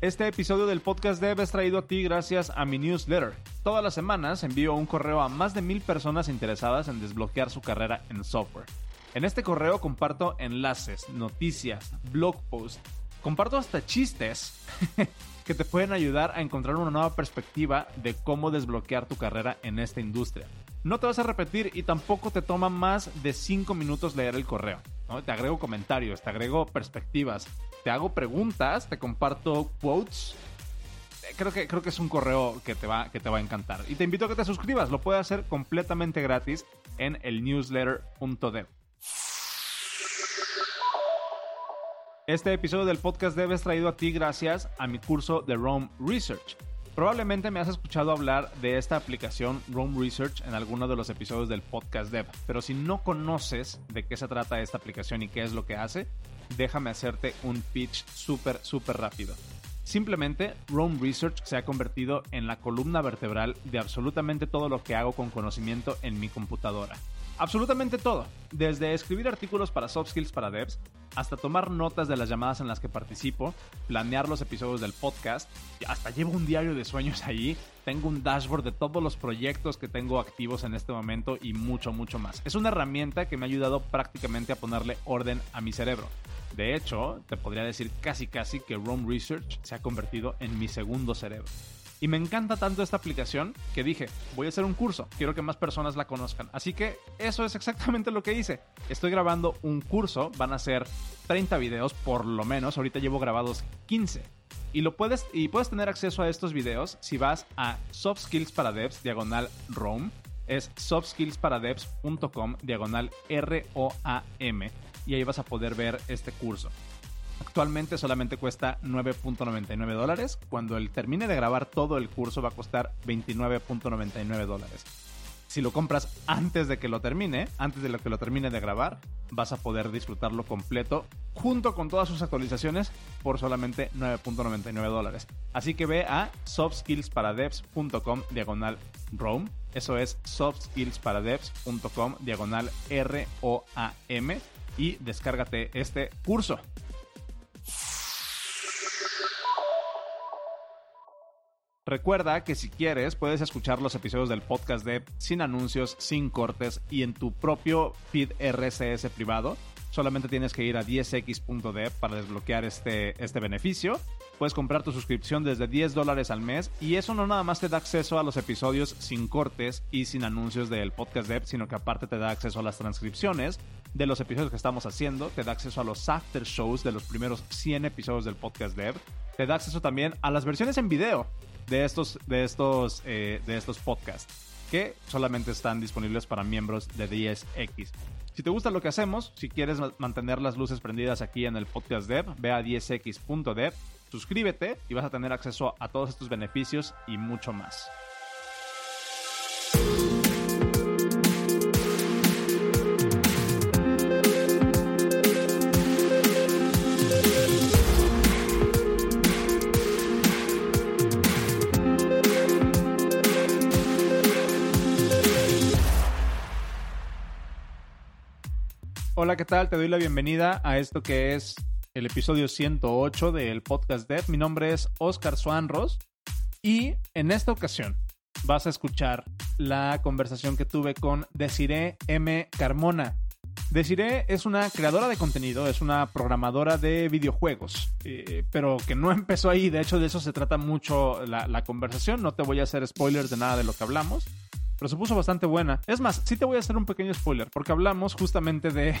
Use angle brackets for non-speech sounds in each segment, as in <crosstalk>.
Este episodio del podcast Dev es traído a ti gracias a mi newsletter. Todas las semanas envío un correo a más de mil personas interesadas en desbloquear su carrera en software. En este correo comparto enlaces, noticias, blog posts, comparto hasta chistes <laughs> que te pueden ayudar a encontrar una nueva perspectiva de cómo desbloquear tu carrera en esta industria. No te vas a repetir y tampoco te toma más de 5 minutos leer el correo. Te agrego comentarios, te agrego perspectivas, te hago preguntas, te comparto quotes. Eh, creo que, creo que es un correo que te, va, que te va a encantar. Y te invito a que te suscribas. Lo puedes hacer completamente gratis en el newsletter.dev. Este episodio del podcast Dev es traído a ti gracias a mi curso de Rome Research. Probablemente me has escuchado hablar de esta aplicación Rome Research en alguno de los episodios del podcast Dev, pero si no conoces de qué se trata esta aplicación y qué es lo que hace, déjame hacerte un pitch súper, súper rápido. Simplemente, Rome Research se ha convertido en la columna vertebral de absolutamente todo lo que hago con conocimiento en mi computadora. Absolutamente todo, desde escribir artículos para soft skills para devs, hasta tomar notas de las llamadas en las que participo, planear los episodios del podcast, hasta llevo un diario de sueños ahí, tengo un dashboard de todos los proyectos que tengo activos en este momento y mucho, mucho más. Es una herramienta que me ha ayudado prácticamente a ponerle orden a mi cerebro. De hecho, te podría decir casi casi que Rome Research se ha convertido en mi segundo cerebro. Y me encanta tanto esta aplicación que dije, voy a hacer un curso, quiero que más personas la conozcan. Así que eso es exactamente lo que hice. Estoy grabando un curso, van a ser 30 videos por lo menos, ahorita llevo grabados 15. Y, lo puedes, y puedes tener acceso a estos videos si vas a Soft Skills para Devs, diagonal Rome. Es softskillsparadevs.com, diagonal R-O-A-M. Y ahí vas a poder ver este curso. Actualmente solamente cuesta 9.99 dólares. Cuando él termine de grabar todo el curso va a costar 29.99 dólares. Si lo compras antes de que lo termine, antes de lo que lo termine de grabar, vas a poder disfrutarlo completo junto con todas sus actualizaciones por solamente 9.99 dólares. Así que ve a softskillsparadevs.com diagonal Rome. Eso es softskillsparadevs.com diagonal R-O-A-M y descárgate este curso. Recuerda que si quieres puedes escuchar los episodios del podcast de sin anuncios, sin cortes y en tu propio feed RSS privado. Solamente tienes que ir a 10x.dev para desbloquear este, este beneficio. Puedes comprar tu suscripción desde 10 dólares al mes y eso no nada más te da acceso a los episodios sin cortes y sin anuncios del podcast dev, sino que aparte te da acceso a las transcripciones de los episodios que estamos haciendo, te da acceso a los after shows de los primeros 100 episodios del podcast dev, te da acceso también a las versiones en video de estos, de estos, eh, de estos podcasts que solamente están disponibles para miembros de 10X. Si te gusta lo que hacemos, si quieres mantener las luces prendidas aquí en el podcast dev, ve a 10x.dev, suscríbete y vas a tener acceso a todos estos beneficios y mucho más. Hola, ¿qué tal? Te doy la bienvenida a esto que es el episodio 108 del podcast Dev. Mi nombre es Oscar Suanros y en esta ocasión vas a escuchar la conversación que tuve con Desiree M. Carmona. Desiree es una creadora de contenido, es una programadora de videojuegos, eh, pero que no empezó ahí. De hecho, de eso se trata mucho la conversación. No te voy a hacer spoilers de nada de lo que hablamos pero se puso bastante buena. Es más, sí te voy a hacer un pequeño spoiler, porque hablamos justamente de.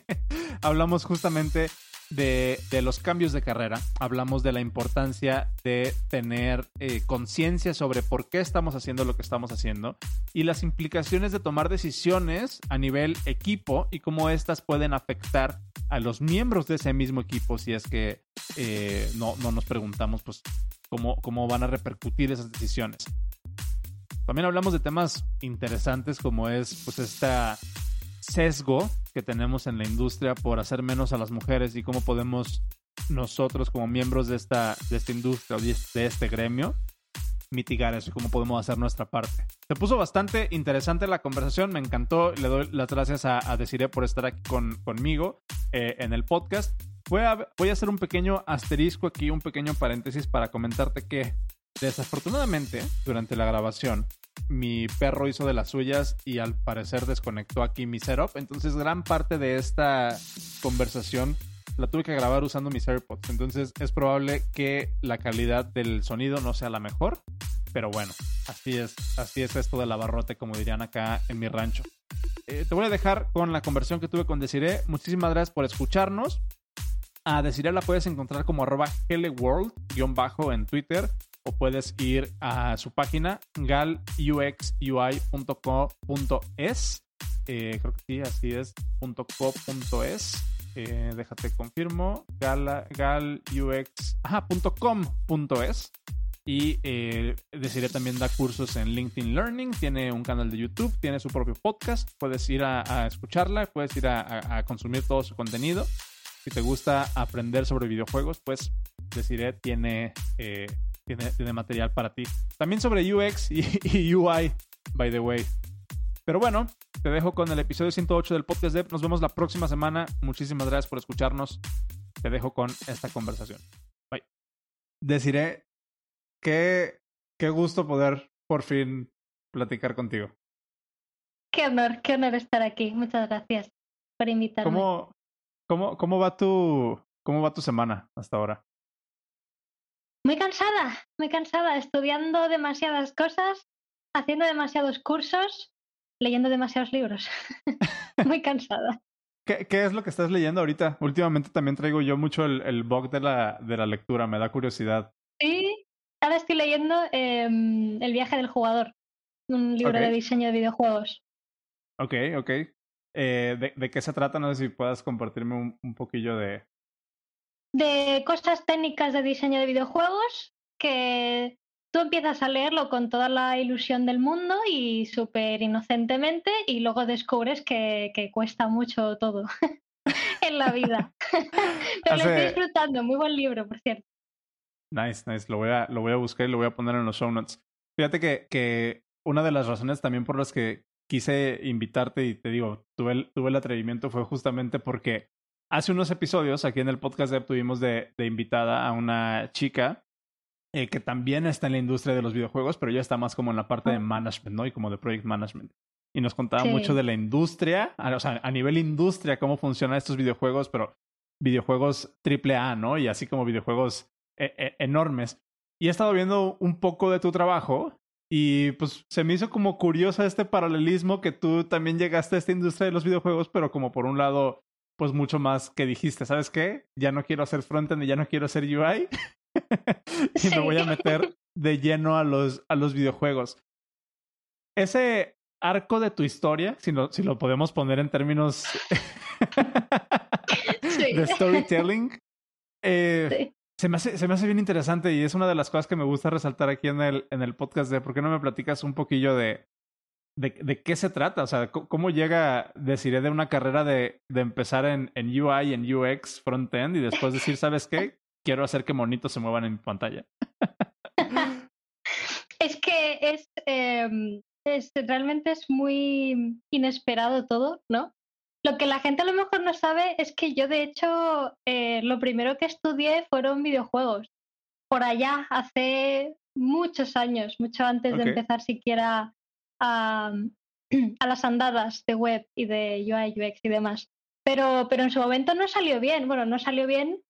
<laughs> hablamos justamente de, los cambios de carrera. Hablamos de la importancia de tener eh, conciencia sobre por qué estamos haciendo lo que estamos haciendo y las implicaciones de tomar decisiones a nivel equipo y cómo éstas pueden afectar a los miembros de ese mismo equipo si es que eh, no, no nos preguntamos pues cómo, cómo van a repercutir esas decisiones. También hablamos de temas interesantes como es pues este sesgo que tenemos en la industria por hacer menos a las mujeres y cómo podemos nosotros como miembros de esta, de esta industria o de este gremio mitigar eso y cómo podemos hacer nuestra parte. Se puso bastante interesante la conversación, me encantó, le doy las gracias a, a Desiree por estar aquí con, conmigo. eh, en el podcast. Voy a, voy a hacer un pequeño asterisco aquí, un pequeño paréntesis para comentarte que desafortunadamente durante la grabación mi perro hizo de las suyas y al parecer desconectó aquí mi setup. Entonces gran parte de esta conversación la tuve que grabar usando mis AirPods. Entonces es probable que la calidad del sonido no sea la mejor. Pero bueno, así es, así es esto del abarrote, como dirían acá en mi rancho. Eh, te voy a dejar con la conversión que tuve con Desiree. Muchísimas gracias por escucharnos. A Desiree la puedes encontrar como arroba heleworld-bajo en Twitter o puedes ir a su página galuxui.co.es. Eh, creo que sí, así es, .co.es. Eh, déjate confirmo. Gal, galux.com.es. Y eh, Desiree también da cursos en LinkedIn Learning, tiene un canal de YouTube, tiene su propio podcast, puedes ir a, escucharla, puedes ir a, consumir todo su contenido. Si te gusta aprender sobre videojuegos, pues Desiree tiene, eh, tiene, tiene, material para ti. También sobre UX y, UI, by the way. Pero bueno, te dejo con el episodio 108 del podcast de Nos vemos la próxima semana. Muchísimas gracias por escucharnos. Te dejo con esta conversación. Bye. Desiree Qué, qué gusto poder por fin platicar contigo. Qué honor, qué honor estar aquí. Muchas gracias por invitarme. ¿Cómo, cómo, cómo, va, tu, cómo va tu semana hasta ahora? Muy cansada, muy cansada, estudiando demasiadas cosas, haciendo demasiados cursos, leyendo demasiados libros. <laughs> muy cansada. <laughs> ¿Qué, ¿Qué, es lo que estás leyendo ahorita? Últimamente también traigo yo mucho el, el bug de la, de la lectura, me da curiosidad. Sí, ahora estoy leyendo em, El viaje del jugador, un libro de diseño de videojuegos. Ok, ok. Eh, de, qué se trata? No sé si puedas compartirme un, un, poquillo de... De cosas técnicas de diseño de videojuegos que tú empiezas a leerlo con toda la ilusión del mundo y súper inocentemente y luego descubres que, que cuesta mucho todo <laughs> en la vida. <laughs> Pero lo estoy disfrutando, muy buen libro, por cierto. Nice, nice. Lo voy a, lo voy a buscar y lo voy a poner en los show notes. Fíjate que, que una de las razones también por las que quise invitarte y te digo, tuve el, tuve el atrevimiento fue justamente porque hace unos episodios aquí en el podcast de tuvimos de, de invitada a una chica eh, que también está en la industria de los videojuegos, pero ya está más como en la parte de management, ¿no? Y como de project management. Y nos contaba mucho de la industria, o sea, a nivel industria, cómo funcionan estos videojuegos, pero videojuegos triple A, ¿no? Y así como videojuegos e, e, enormes. Y he estado viendo un poco de tu trabajo y pues se me hizo como curioso este paralelismo que tú también llegaste a esta industria de los videojuegos, pero como por un lado, pues mucho más que dijiste, ¿sabes qué? Ya no quiero hacer frontend y ya no quiero hacer UI. <laughs> y me voy a meter de lleno a los, a los videojuegos. Ese arco de tu historia, si lo, si lo podemos poner en términos <laughs> de storytelling, eh, se me, hace, se me hace bien interesante y es una de las cosas que me gusta resaltar aquí en el, en el podcast de por qué no me platicas un poquillo de, de, de qué se trata, o sea, cómo llega, deciré, de una carrera de, de empezar en, en UI, en UX, front-end y después decir, ¿sabes qué? <laughs> Quiero hacer que monitos se muevan en mi pantalla. <laughs> es que es, eh, es, realmente es muy inesperado todo, ¿no? Lo que la gente a lo mejor no sabe es que yo, de hecho, eh, lo primero que estudié fueron videojuegos. Por allá, hace muchos años, mucho antes de empezar siquiera a, <clears throat> a, las andadas de web y de UI, UX y demás. Pero, pero en su momento no salió bien. Bueno, no salió bien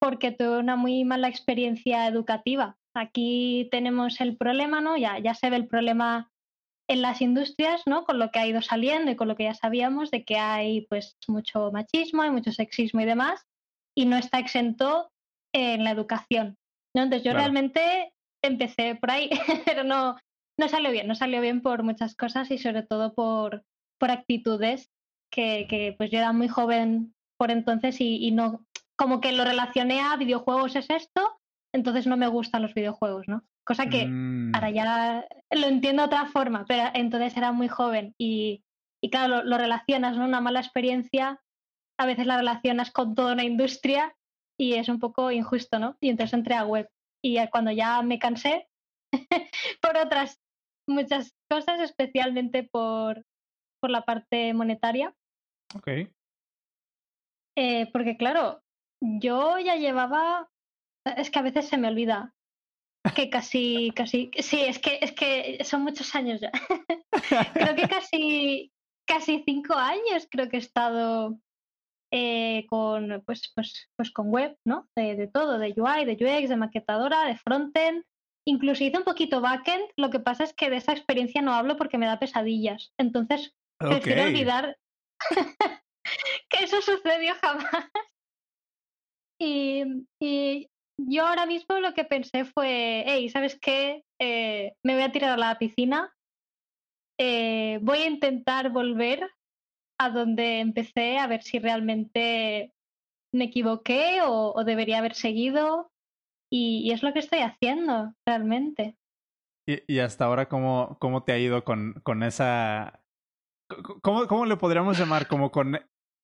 porque tuve una muy mala experiencia educativa. Aquí tenemos el problema, ¿no? Ya, ya se ve el problema en las industrias, ¿no? Con lo que ha ido saliendo y con lo que ya sabíamos de que hay pues mucho machismo, hay mucho sexismo y demás, y no está exento en la educación. ¿no? Entonces yo realmente empecé por ahí, <laughs> pero no, no salió bien, no salió bien por muchas cosas y sobre todo por, por actitudes que, que pues yo era muy joven por entonces y, y no, como que lo relacioné a videojuegos es esto, entonces no me gustan los videojuegos, ¿no? Cosa que mm. ahora ya lo entiendo de otra forma, pero entonces era muy joven y, y claro, lo, relacionas, ¿no? Una mala experiencia, a veces la relacionas con toda una industria y es un poco injusto, ¿no? Y entonces entré a web y cuando ya me cansé <laughs> por otras muchas cosas, especialmente por, por la parte monetaria. Okay. Eh, porque claro, yo ya llevaba, es que a veces se me olvida que casi, casi, sí, es que, es que son muchos años ya. <laughs> creo que casi, casi cinco años creo que he estado eh, con, pues, pues, pues con web, ¿no? De, todo, de UI, de UX, de maquetadora, de frontend. Incluso hice un poquito backend, lo que pasa es que de esa experiencia no hablo porque me da pesadillas. Entonces, prefiero olvidar <laughs> que eso sucedió jamás. Y, y, yo ahora mismo lo que pensé fue, hey, ¿sabes qué? Eh, me voy a tirar a la piscina. Eh, voy a intentar volver a donde empecé a ver si realmente me equivoqué o, debería haber seguido. Y, es lo que estoy haciendo, realmente. ¿Y, hasta ahora cómo, cómo te ha ido con, con esa... ¿Cómo, ¿Cómo le podríamos llamar? Como con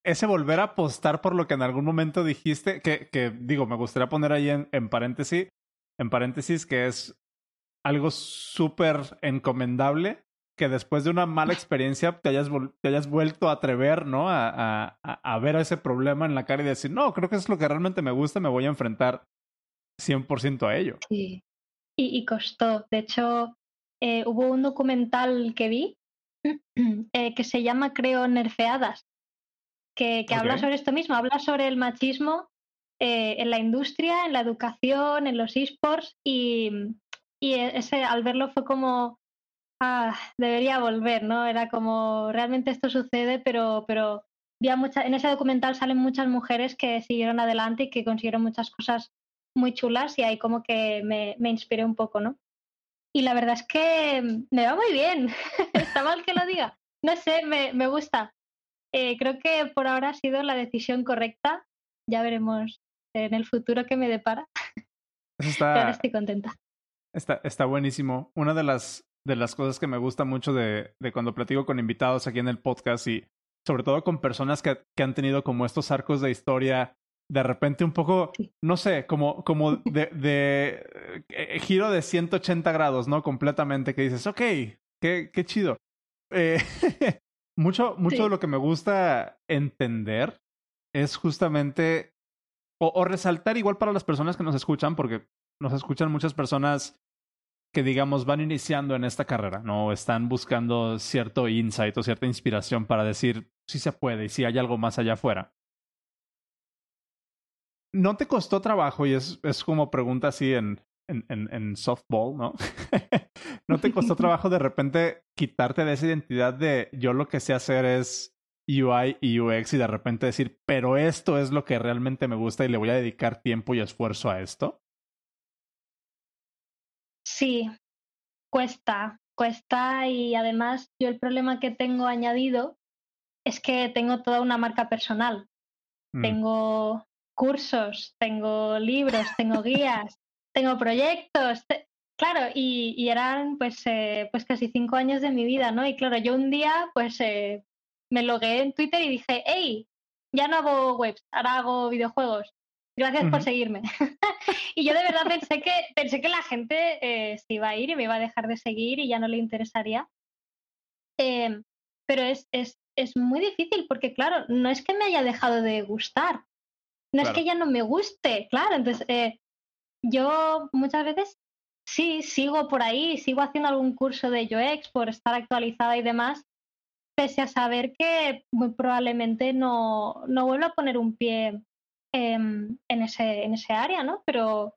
ese volver a apostar por lo que en algún momento dijiste, que, que digo, me gustaría poner ahí en, en paréntesis, en paréntesis, que es algo súper encomendable que después de una mala experiencia te hayas, te hayas vuelto a atrever, ¿no? A, a, a, ver ese problema en la cara y decir, no, creo que es lo que realmente me gusta, me voy a enfrentar 100% a ello. Sí, y, y costó. De hecho, eh, hubo un documental que vi <clears throat> eh, que se llama, creo, Nerfeadas, que, habla sobre esto mismo, habla sobre el machismo eh, en la industria, en la educación, en los esports y, y ese, al verlo fue como, ah, debería volver, ¿no? Era como, realmente esto sucede, pero, pero mucha, en ese documental salen muchas mujeres que siguieron adelante y que consiguieron muchas cosas muy chulas y ahí como que me, me inspiré un poco, ¿no? Y la verdad es que me va muy bien, <laughs> está mal que lo diga, no sé, me, me gusta. Eh, creo que por ahora ha sido la decisión correcta. Ya veremos en el futuro qué me depara. <laughs> está, Pero estoy contenta. Está, está buenísimo. Una de las, de las cosas que me gusta mucho de, de cuando platico con invitados aquí en el podcast y sobre todo con personas que, que han tenido como estos arcos de historia de repente un poco, no sé, como, como de, de eh, giro de 180 grados, ¿no? Completamente, que dices, ok, qué, qué chido. Eh, <laughs> mucho, mucho de lo que me gusta entender es justamente, o, resaltar igual para las personas que nos escuchan, porque nos escuchan muchas personas que digamos van iniciando en esta carrera, ¿no? Están buscando cierto insight o cierta inspiración para decir si se puede y si hay algo más allá afuera. ¿No te costó trabajo? Y es, es como pregunta así en, en, en, softball, ¿no? <laughs> ¿No te costó trabajo de repente quitarte de esa identidad de yo lo que sé hacer es UI y UX y de repente decir, pero esto es lo que realmente me gusta y le voy a dedicar tiempo y esfuerzo a esto? Sí, cuesta, cuesta y además yo el problema que tengo añadido es que tengo toda una marca personal. Mm. Tengo cursos, tengo libros, tengo guías, tengo proyectos, claro, y, eran pues, eh, pues casi cinco años de mi vida, ¿no? Y claro, yo un día pues eh, me logué en Twitter y dije, hey, ya no hago webs, ahora hago videojuegos. Gracias por seguirme. <laughs> y yo de verdad pensé que, pensé que la gente eh, se iba a ir y me iba a dejar de seguir y ya no le interesaría. Em, pero es, es, es muy difícil porque, claro, no es que me haya dejado de gustar, no es que ya no me guste, claro. Entonces, yo muchas veces sí sigo por ahí, sigo haciendo algún curso de UX por estar actualizada y demás, pese a saber que muy probablemente no, no vuelvo a poner un pie en, ese, en ese área, ¿no? Pero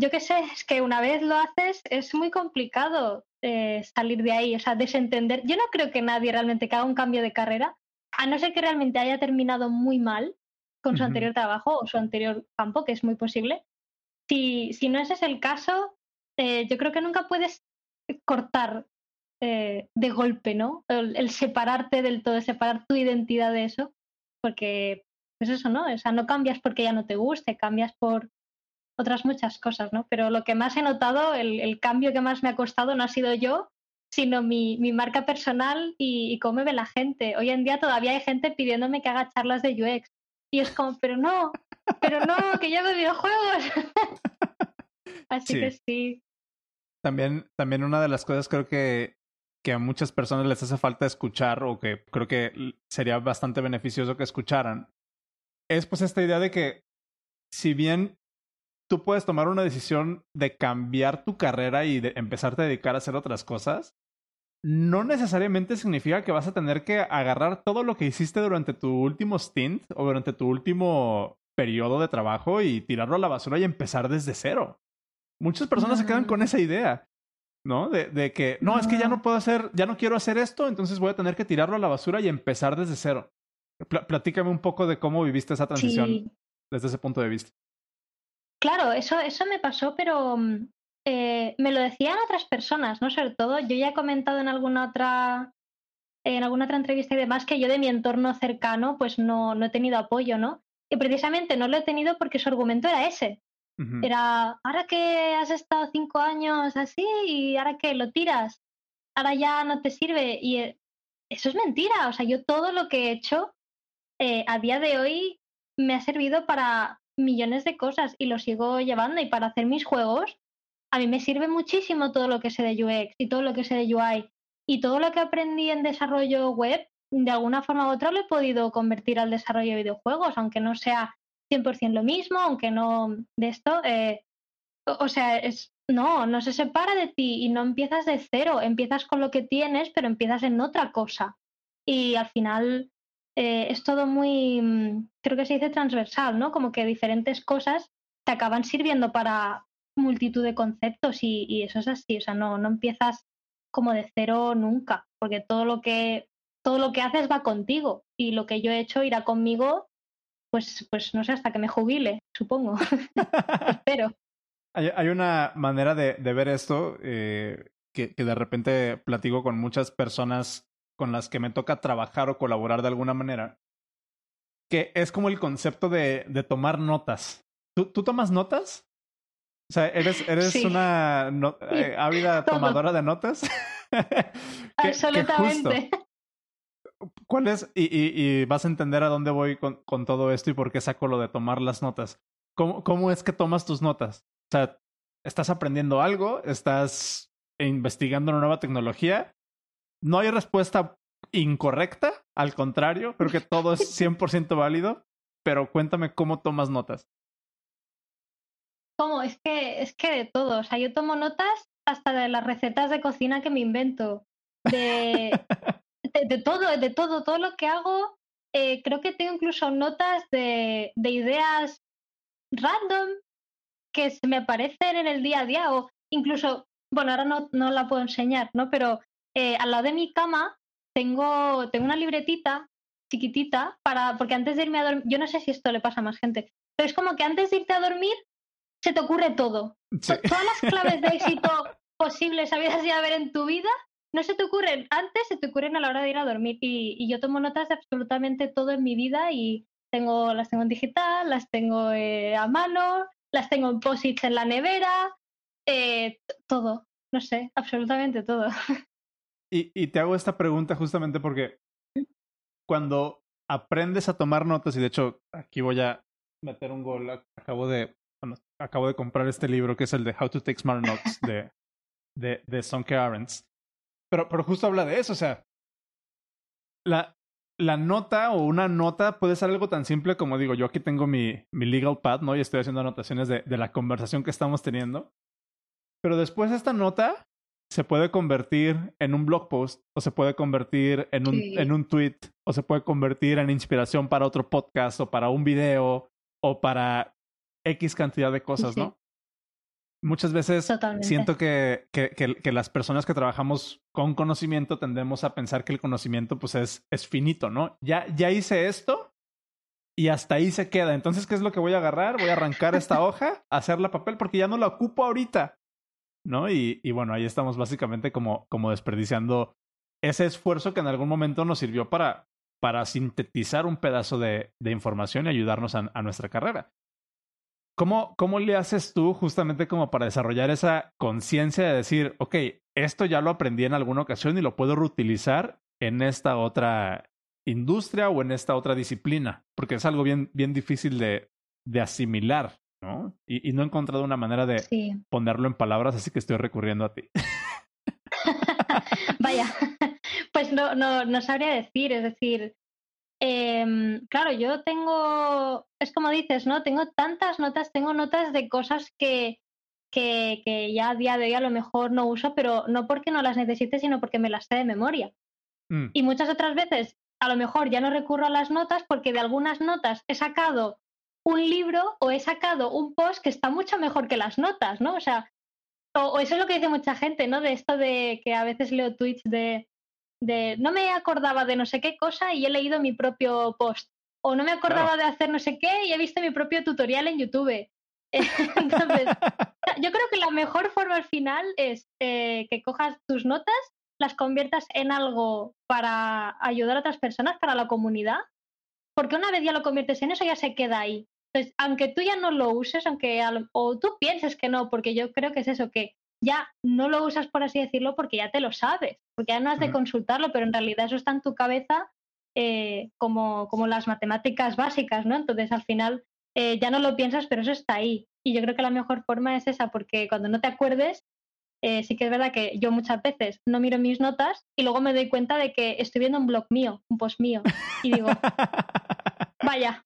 yo qué sé, es que una vez lo haces es muy complicado eh, salir de ahí, o sea, desentender. Yo no creo que nadie realmente que haga un cambio de carrera, a no ser que realmente haya terminado muy mal con su anterior trabajo o su anterior campo, que es muy posible, si, si no ese es el caso, eh, yo creo que nunca puedes cortar eh, de golpe, ¿no? El, separarte del todo, separar tu identidad de eso, porque, pues eso, ¿no? O sea, no cambias porque ya no te guste, cambias por otras muchas cosas, ¿no? Pero lo que más he notado, el, cambio que más me ha costado no ha sido yo, sino mi, mi marca personal y, y, cómo me ve la gente. Hoy en día todavía hay gente pidiéndome que haga charlas de UX. Y es como, pero no, pero no, que yo hago videojuegos. <laughs> Así que sí. También, también una de las cosas creo que, que a muchas personas les hace falta escuchar o que creo que sería bastante beneficioso que escucharan es pues esta idea de que si bien tú puedes tomar una decisión de cambiar tu carrera y de empezarte a dedicar a hacer otras cosas, no necesariamente significa que vas a tener que agarrar todo lo que hiciste durante tu último stint o durante tu último periodo de trabajo y tirarlo a la basura y empezar desde cero. Muchas personas se quedan con esa idea, ¿no? De, de que, no, es que ya no puedo hacer, ya no quiero hacer esto, entonces voy a tener que tirarlo a la basura y empezar desde cero. platícame un poco de cómo viviste esa transición desde ese punto de vista. Claro, eso, eso me pasó, pero mm, eh, me lo decían otras personas, ¿no? Sobre todo, yo ya he comentado en alguna otra, en alguna otra entrevista y demás que yo de mi entorno cercano, pues no, no he tenido apoyo, ¿no? Y precisamente no lo he tenido porque su argumento era ese. Era, ahora que has estado cinco años así y ahora que lo tiras, ahora ya no te sirve. Y eh, eso es mentira. O sea, yo todo lo que he hecho eh, a día de hoy me ha servido para millones de cosas y lo sigo llevando. Y para hacer mis juegos, a mí me sirve muchísimo todo lo que sé de UX y todo lo que sé de UI. Y todo lo que aprendí en desarrollo web, de alguna forma u otra lo he podido convertir al desarrollo de videojuegos, aunque no sea 100% lo mismo, aunque no de esto. Eh, o sea, es, no, no se separa de ti y no empiezas de cero, empiezas con lo que tienes, pero empiezas en otra cosa. Y al final eh, es todo muy, mm, creo que se dice transversal, ¿no? Como que diferentes cosas te acaban sirviendo para multitud de conceptos y, eso es así, o sea, no, no empiezas como de cero nunca, porque todo lo que todo lo que haces va contigo y lo que yo he hecho irá conmigo, pues, pues no sé, hasta que me jubile, supongo. <laughs> Espero. Hay, una manera de, ver esto eh, que, que, de repente platico con muchas personas con las que me toca trabajar o colaborar de alguna manera, que es como el concepto de, de tomar notas. ¿Tú, ¿Tú, tomas notas? O sea, ¿eres, eres una eh, <laughs> ávida tomadora de notas? <laughs> Absolutamente. ¿Cuál es? Y, y, y, vas a entender a dónde voy con, con, todo esto y por qué saco lo de tomar las notas. ¿Cómo, ¿Cómo es que tomas tus notas? O sea, ¿estás aprendiendo algo? ¿Estás investigando una nueva tecnología? No hay respuesta incorrecta, al contrario, creo que todo es <laughs> 100% válido, pero cuéntame cómo tomas notas. Es que, es que de todo. O sea, yo tomo notas hasta de las recetas de cocina que me invento. <laughs> De, de, todo, de todo, todo lo que hago. Eh, creo que tengo incluso notas de, de ideas random que se me aparecen en el día a día o incluso, bueno, ahora no, no la puedo enseñar, ¿no? Pero eh, al lado de mi cama tengo, tengo una libretita chiquitita para, porque antes de irme a dormir, yo no sé si esto le pasa a más gente, pero es como que antes de irte a dormir se te ocurre todo. Todas las claves de éxito <laughs> posibles habías de haber en tu vida no se te ocurren antes, se te ocurren a la hora de ir a dormir. Y, yo tomo notas de absolutamente todo en mi vida y tengo, las tengo en digital, las tengo eh, a mano, las tengo en posits en la nevera, eh, todo, no sé, absolutamente todo. <laughs> Y, y te hago esta pregunta justamente porque cuando aprendes a tomar notas, y de hecho aquí voy a meter un gol, acabo de, acabo de comprar este libro que es el de How to Take Smart Notes de, de, de Sonke Arends. Pero, pero justo habla de eso, o sea, la, la nota o una nota puede ser algo tan simple como digo, yo aquí tengo mi, mi legal pad, ¿no? Y estoy haciendo anotaciones de, de la conversación que estamos teniendo. Pero después esta nota se puede convertir en un blog post o se puede convertir en un, sí. en un tweet o se puede convertir en inspiración para otro podcast o para un video o para X cantidad de cosas, sí. ¿no? Muchas veces Totalmente. siento que, que, que, que, las personas que trabajamos con conocimiento tendemos a pensar que el conocimiento pues es, es finito, ¿no? Ya, ya hice esto y hasta ahí se queda. Entonces, ¿qué es lo que voy a agarrar? Voy a arrancar esta <laughs> hoja, hacerla papel porque ya no la ocupo ahorita, ¿no? Y, y bueno, ahí estamos básicamente como, como desperdiciando ese esfuerzo que en algún momento nos sirvió para, para sintetizar un pedazo de, de información y ayudarnos a, a nuestra carrera. ¿Cómo, ¿Cómo le haces tú justamente como para desarrollar esa conciencia de decir, ok, esto ya lo aprendí en alguna ocasión y lo puedo reutilizar en esta otra industria o en esta otra disciplina? Porque es algo bien, bien difícil de, de asimilar, ¿no? Y, y, no he encontrado una manera de sí. ponerlo en palabras, así que estoy recurriendo a ti. <laughs> Vaya, <laughs> pues no, no, no sabría decir, es decir, em, claro, yo tengo, es como dices, ¿no? Tengo tantas notas, tengo notas de cosas que, que, que, ya a día de hoy a lo mejor no uso, pero no porque no las necesite, sino porque me las sé de memoria. Mm. Y muchas otras veces, a lo mejor ya no recurro a las notas porque de algunas notas he sacado un libro o he sacado un post que está mucho mejor que las notas, ¿no? O sea, o, eso es lo que dice mucha gente, ¿no? De esto de que a veces leo tweets de, de no me acordaba de no sé qué cosa y he leído mi propio post. O no me acordaba de hacer no sé qué y he visto mi propio tutorial en YouTube. <laughs> Entonces, yo creo que la mejor forma al final es eh, que cojas tus notas, las conviertas en algo para ayudar a otras personas, para la comunidad, porque una vez ya lo conviertes en eso, ya se queda ahí. Entonces, aunque tú ya no lo uses, aunque o tú pienses que no, porque yo creo que es eso, que ya no lo usas, por así decirlo, porque ya te lo sabes, porque ya no has de consultarlo, pero en realidad eso está en tu cabeza eh, como, como las matemáticas básicas, ¿no? Entonces, al final, eh, ya no lo piensas, pero eso está ahí. Y yo creo que la mejor forma es esa, porque cuando no te acuerdes, eh, sí que es verdad que yo muchas veces no miro mis notas y luego me doy cuenta de que estoy viendo un blog mío, un post mío, y digo, <laughs> vaya,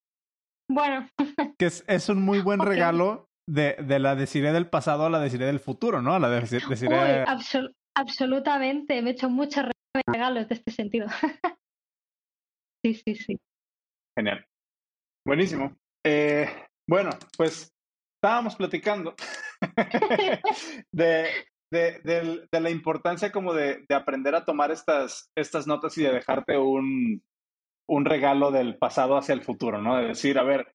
bueno. <laughs> que es, un muy buen regalo de, de, la Desiree del pasado a la Desiree del futuro, ¿no? la Desiree... absolutamente, me he hecho muchos regalos de este sentido. <laughs> sí, sí, sí. Genial. Buenísimo. Eh, bueno, pues estábamos platicando <laughs> de, de, de, la importancia como de, de, aprender a tomar estas, estas notas y de dejarte un, un regalo del pasado hacia el futuro, ¿no? De decir, a ver,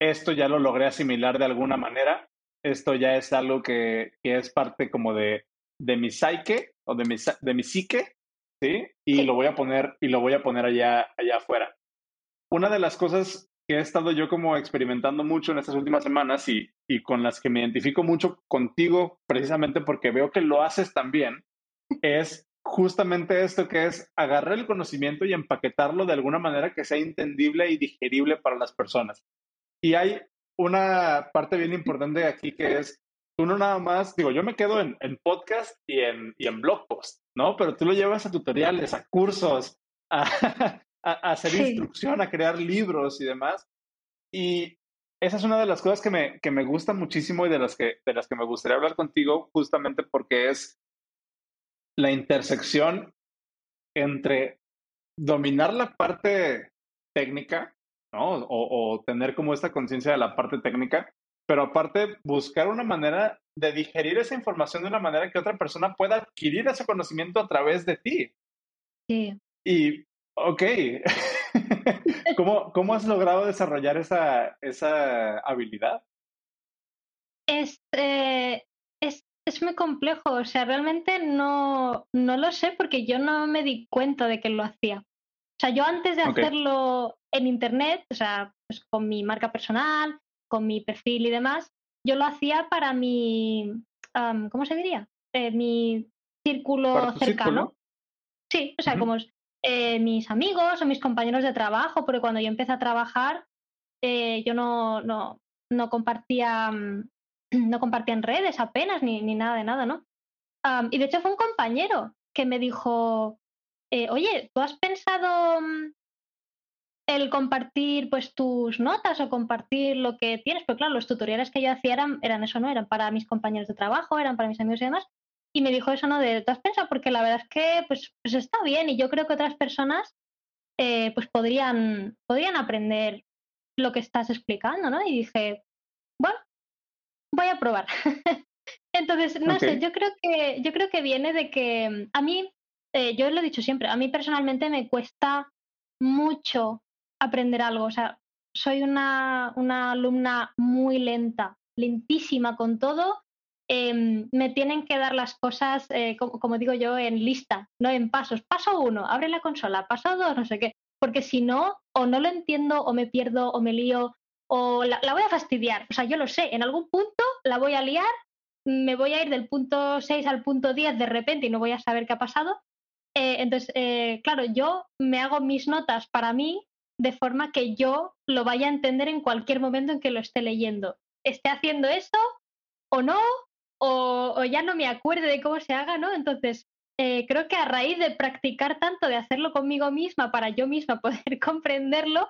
esto ya lo logré asimilar de alguna manera, esto ya es algo que, que es parte como de, de mi psique o de mi, de mi psique, ¿sí? Y lo voy a poner, y lo voy a poner allá, allá afuera. Una de las cosas que he estado yo como experimentando mucho en estas últimas semanas y, y con las que me identifico mucho contigo precisamente porque veo que lo haces también, es justamente esto que es agarrar el conocimiento y empaquetarlo de alguna manera que sea entendible y digerible para las personas. Y hay una parte bien importante aquí que es, tú no nada más, digo, yo me quedo en, en podcast y en, y en blog post, ¿no? Pero tú lo llevas a tutoriales, a cursos, a, <laughs> a, hacer instrucción, a crear libros y demás. Y esa es una de las cosas que me, que me gusta muchísimo y de las, que, de las que me gustaría hablar contigo, justamente porque es la intersección entre dominar la parte técnica, ¿no? O, o tener como esta conciencia de la parte técnica, pero aparte buscar una manera de digerir esa información de una manera que otra persona pueda adquirir ese conocimiento a través de ti. Sí. Y Ok. <laughs> ¿Cómo, ¿Cómo has logrado desarrollar esa, esa habilidad? Es, eh, es, es, muy complejo, o sea, realmente no, no lo sé porque yo no me di cuenta de que lo hacía. O sea, yo antes de hacerlo en Internet, o sea, pues con mi marca personal, con mi perfil y demás, yo lo hacía para mi, ¿cómo se diría? Eh, mi círculo cercano. Sí, o sea, como eh, mis amigos o mis compañeros de trabajo, porque cuando yo empecé a trabajar eh, yo no, no, no compartía <clears throat> no compartía en redes apenas ni, ni nada de nada, ¿no? y de hecho fue un compañero que me dijo, oye, ¿tú has pensado mm, el compartir pues tus notas o compartir lo que tienes? Pues claro, los tutoriales que yo hacía eran, eran eso, ¿no? Eran para mis compañeros de trabajo, eran para mis amigos y demás y me dijo eso, ¿no? De, ¿te has pensado? Porque la verdad es que pues, pues está bien y yo creo que otras personas eh, pues podrían, podrían aprender lo que estás explicando, ¿no? Y dije, bueno, voy a probar. <laughs> Entonces, no sé, yo creo que, yo creo que viene de que a mí, eh, yo lo he dicho siempre, a mí personalmente me cuesta mucho aprender algo. O sea, soy una, una alumna muy lenta, lentísima con todo Em, me tienen que dar las cosas, eh, como, digo yo, en lista, no en pasos. Paso uno, abre la consola, paso dos, no sé qué. Porque si no, o no lo entiendo, o me pierdo, o me lío, o la, voy a fastidiar. O sea, yo lo sé, en algún punto la voy a liar, me voy a ir del punto 6 al punto 10 de repente y no voy a saber qué ha pasado. Eh, entonces, eh, claro, yo me hago mis notas para mí de forma que yo lo vaya a entender en cualquier momento en que lo esté leyendo. Esté haciendo eso o no, o, ya no me acuerdo de cómo se haga, ¿no? Entonces, eh, creo que a raíz de practicar tanto, de hacerlo conmigo misma para yo misma <laughs> poder comprenderlo,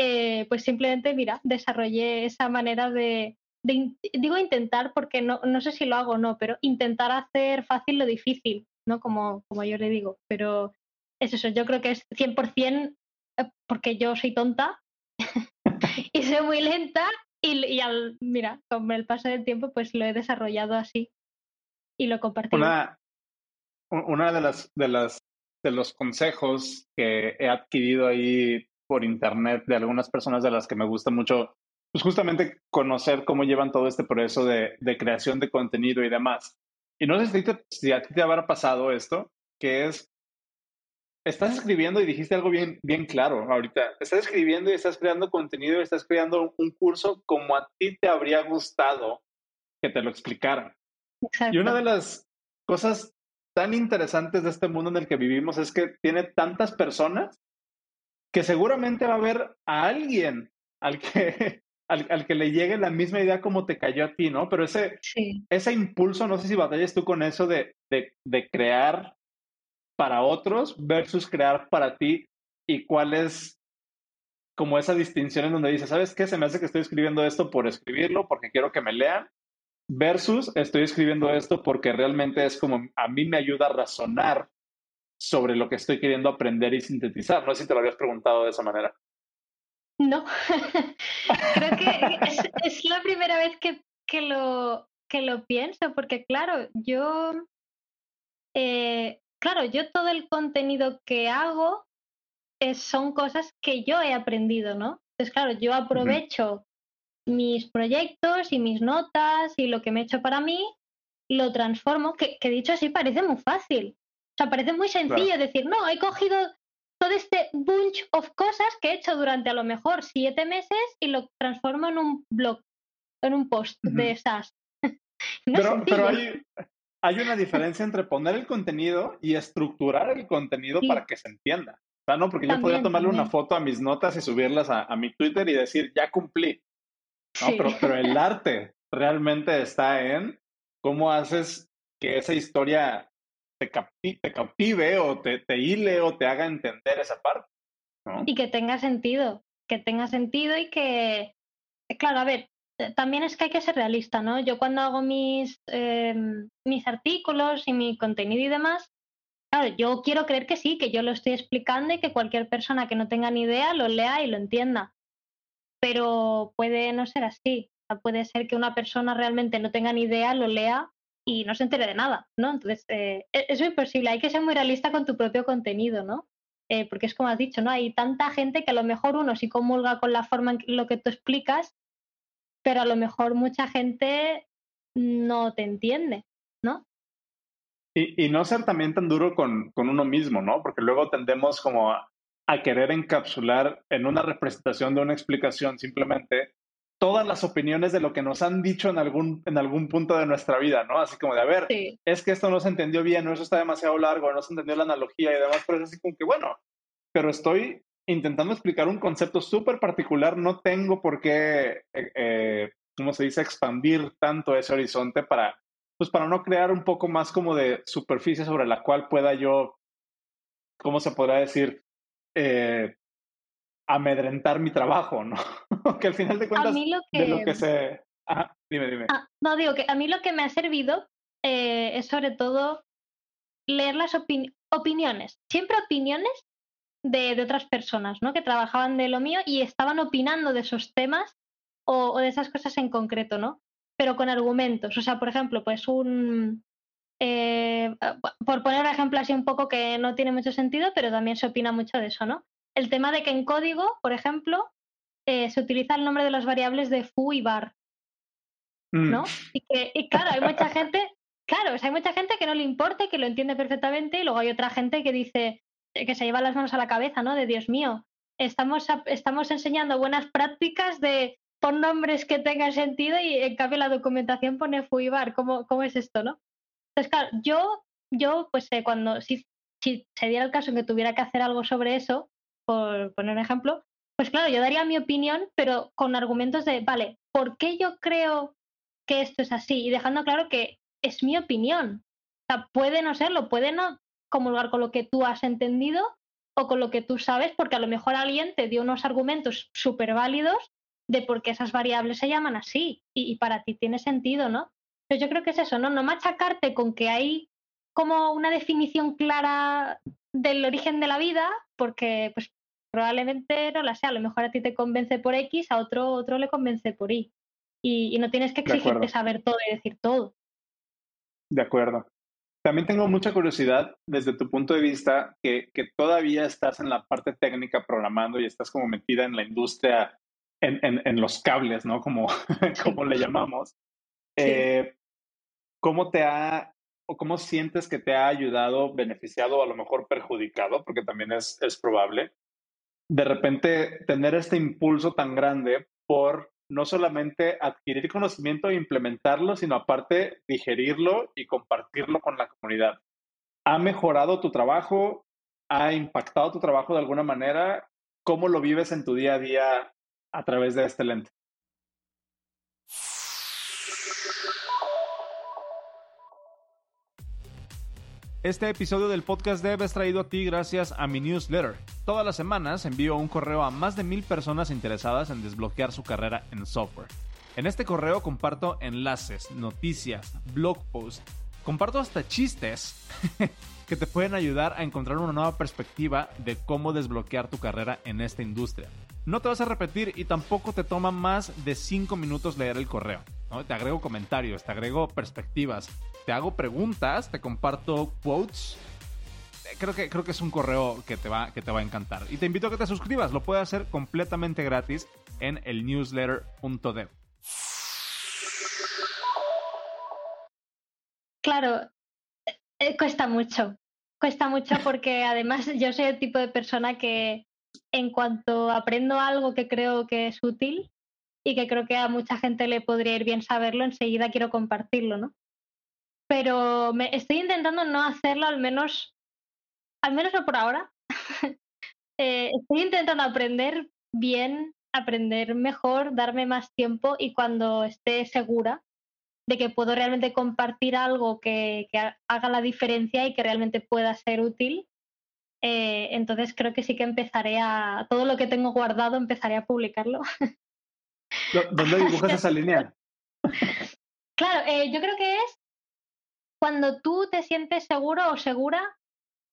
eh, pues simplemente, mira, desarrollé esa manera de, digo intentar porque no, no sé si lo hago o no, pero intentar hacer fácil lo difícil, ¿no? Como, como yo le digo, pero es eso, yo creo que es 100% eh, porque yo soy tonta <laughs> y soy muy lenta y, y, al, mira, con el paso del tiempo pues lo he desarrollado así y lo compartí. Una, una de las, de las de los consejos que he adquirido ahí por internet de algunas personas de las que me gusta mucho, pues justamente conocer cómo llevan todo este proceso de, de creación de contenido y demás. Y no sé si, si a ti te habrá pasado esto, que es estás escribiendo y dijiste algo bien, bien claro ahorita. Estás escribiendo y estás creando contenido y estás creando un curso como a ti te habría gustado que te lo explicaran. Y una de las cosas tan interesantes de este mundo en el que vivimos es que tiene tantas personas que seguramente va a haber a alguien al que, <laughs> al, que le llegue la misma idea como te cayó a ti, ¿no? Pero ese, ese impulso, no sé si batallas tú con eso de, de, de crear para otros versus crear para ti y cuál es como esa distinción en donde dices, ¿sabes qué? Se me hace que estoy escribiendo esto por escribirlo, porque quiero que me lean, versus estoy escribiendo esto porque realmente es como a mí me ayuda a razonar sobre lo que estoy queriendo aprender y sintetizar. No sé si te lo habías preguntado de esa manera. No, <laughs> creo que es, la primera vez que, que, lo, que lo pienso, porque claro, yo eh, claro, yo todo el contenido que hago es, son cosas que yo he aprendido, ¿no? Entonces, claro, yo aprovecho mis proyectos y mis notas y lo que me he hecho para mí, lo transformo, que, dicho así parece muy fácil. O sea, parece muy sencillo decir, no, he cogido todo este bunch of cosas que he hecho durante a lo mejor siete meses y lo transformo en un blog, en un post de esas. <laughs> pero, pero hay, hay una diferencia entre poner el contenido y estructurar el contenido para que se entienda. O sea, no, porque yo podría tomarle una foto a mis notas y subirlas a, mi Twitter y decir, ya cumplí. No, pero, pero el <laughs> arte realmente está en cómo haces que esa historia te, te cautive o te, te hile o te haga entender esa parte. Y que tenga sentido, que tenga sentido y que, claro, a ver, también es que hay que ser realista, ¿no? Yo cuando hago mis, em, mis artículos y mi contenido y demás, claro, yo quiero creer que sí, que yo lo estoy explicando y que cualquier persona que no tenga ni idea lo lea y lo entienda. Pero puede no ser así. puede ser que una persona realmente no tenga ni idea, lo lea y no se entere de nada, ¿no? Entonces, eh, e-, es muy posible. Hay que ser muy realista con tu propio contenido, ¿no? Eh, porque es como has dicho, ¿no? Hay tanta gente que a lo mejor uno sí comulga con la forma en lo que tú explicas pero a lo mejor mucha gente no te entiende, ¿no? Y, y no ser también tan duro con, con, uno mismo, ¿no? Porque luego tendemos como a, querer encapsular en una representación de una explicación simplemente todas las opiniones de lo que nos han dicho en algún, en algún punto de nuestra vida, ¿no? Así como de, a ver, es que esto no se entendió bien, o eso está demasiado largo, no se entendió la analogía y demás, pero es así como que, bueno, pero estoy intentando explicar un concepto súper particular, no tengo por qué, eh, eh, ¿cómo se dice?, expandir tanto ese horizonte para, pues para no crear un poco más como de superficie sobre la cual pueda yo, ¿cómo se podrá decir?, eh, amedrentar mi trabajo, ¿no? <laughs> que al final de cuentas, de lo que se... dime, dime. Ah, no, digo que a mí lo que me ha servido es sobre todo leer las opiniones, siempre opiniones de, otras personas, ¿no? Que trabajaban de lo mío y estaban opinando de esos temas o, de esas cosas en concreto, ¿no? Pero con argumentos. O sea, por ejemplo, pues un... Eh, por poner un ejemplo así un poco que no tiene mucho sentido, pero también se opina mucho de eso, ¿no? El tema de que en código, por ejemplo, eh, se utiliza el nombre de las variables de foo y bar, ¿no? Mm. Y, que, y claro, hay mucha gente, claro, hay mucha gente que no le importa, que lo entiende perfectamente, y luego hay otra gente que dice, que se lleva las manos a la cabeza, ¿no? De Dios mío, estamos, estamos enseñando buenas prácticas de pon nombres que tengan sentido y en cambio la documentación pone FUIBAR. ¿Cómo, cómo es esto, no? Entonces, claro, yo, yo pues eh, cuando, si, si se diera el caso en que tuviera que hacer algo sobre eso, por poner un ejemplo, pues claro, yo daría mi opinión, pero con argumentos de, vale, ¿por qué yo creo que esto es así? Y dejando claro que es mi opinión, O sea, puede no serlo, puede no comulgar con lo que tú has entendido o con lo que tú sabes, porque a lo mejor alguien te dio unos argumentos súper válidos de por qué esas variables se llaman así y, para ti tiene sentido, ¿no? Pero yo creo que es eso, ¿no? No machacarte con que hay como una definición clara del origen de la vida, porque pues probablemente no la sea, a lo mejor a ti te convence por X, a otro, otro le convence por Y. Y, no tienes que exigirte saber todo y decir todo. De acuerdo. También tengo mucha curiosidad desde tu punto de vista que, que, todavía estás en la parte técnica programando y estás como metida en la industria, en, en, los cables, ¿no? Como, <laughs> como le llamamos. <laughs> Eh, ¿Cómo te ha o cómo sientes que te ha ayudado, beneficiado o a lo mejor perjudicado? Porque también es, es probable. De repente tener este impulso tan grande por no solamente adquirir conocimiento e implementarlo, sino aparte digerirlo y compartirlo con la comunidad. ¿Ha mejorado tu trabajo? ¿Ha impactado tu trabajo de alguna manera? ¿Cómo lo vives en tu día a día a través de este lente? Este episodio del podcast Dev es traído a ti gracias a mi newsletter. Todas las semanas envío un correo a más de mil personas interesadas en desbloquear su carrera en software. En este correo comparto enlaces, noticias, blog posts, comparto hasta chistes <laughs> que te pueden ayudar a encontrar una nueva perspectiva de cómo desbloquear tu carrera en esta industria. No te vas a repetir y tampoco te toma más de 5 minutos leer el correo. Te agrego comentarios, te agrego perspectivas, te hago preguntas, te comparto quotes. Creo que, creo que es un correo que te, va, que te va a encantar. Y te invito a que te suscribas. Lo puedes hacer completamente gratis en el newsletter.dev. Claro, eh, cuesta mucho. Cuesta mucho porque además yo soy el tipo de persona que en cuanto aprendo algo que creo que es útil y que creo que a mucha gente le podría ir bien saberlo, enseguida quiero compartirlo, ¿no? pero me estoy intentando no hacerlo al menos, al menos no por ahora. <laughs> Eh, estoy intentando aprender bien, aprender mejor, darme más tiempo y cuando esté segura de que puedo realmente compartir algo que, haga la diferencia y que realmente pueda ser útil, eh, entonces creo que sí que empezaré a, todo lo que tengo guardado, empezaré a publicarlo. ¿Dónde dibujas <laughs> esa línea? Claro, eh, yo creo que es cuando tú te sientes seguro o segura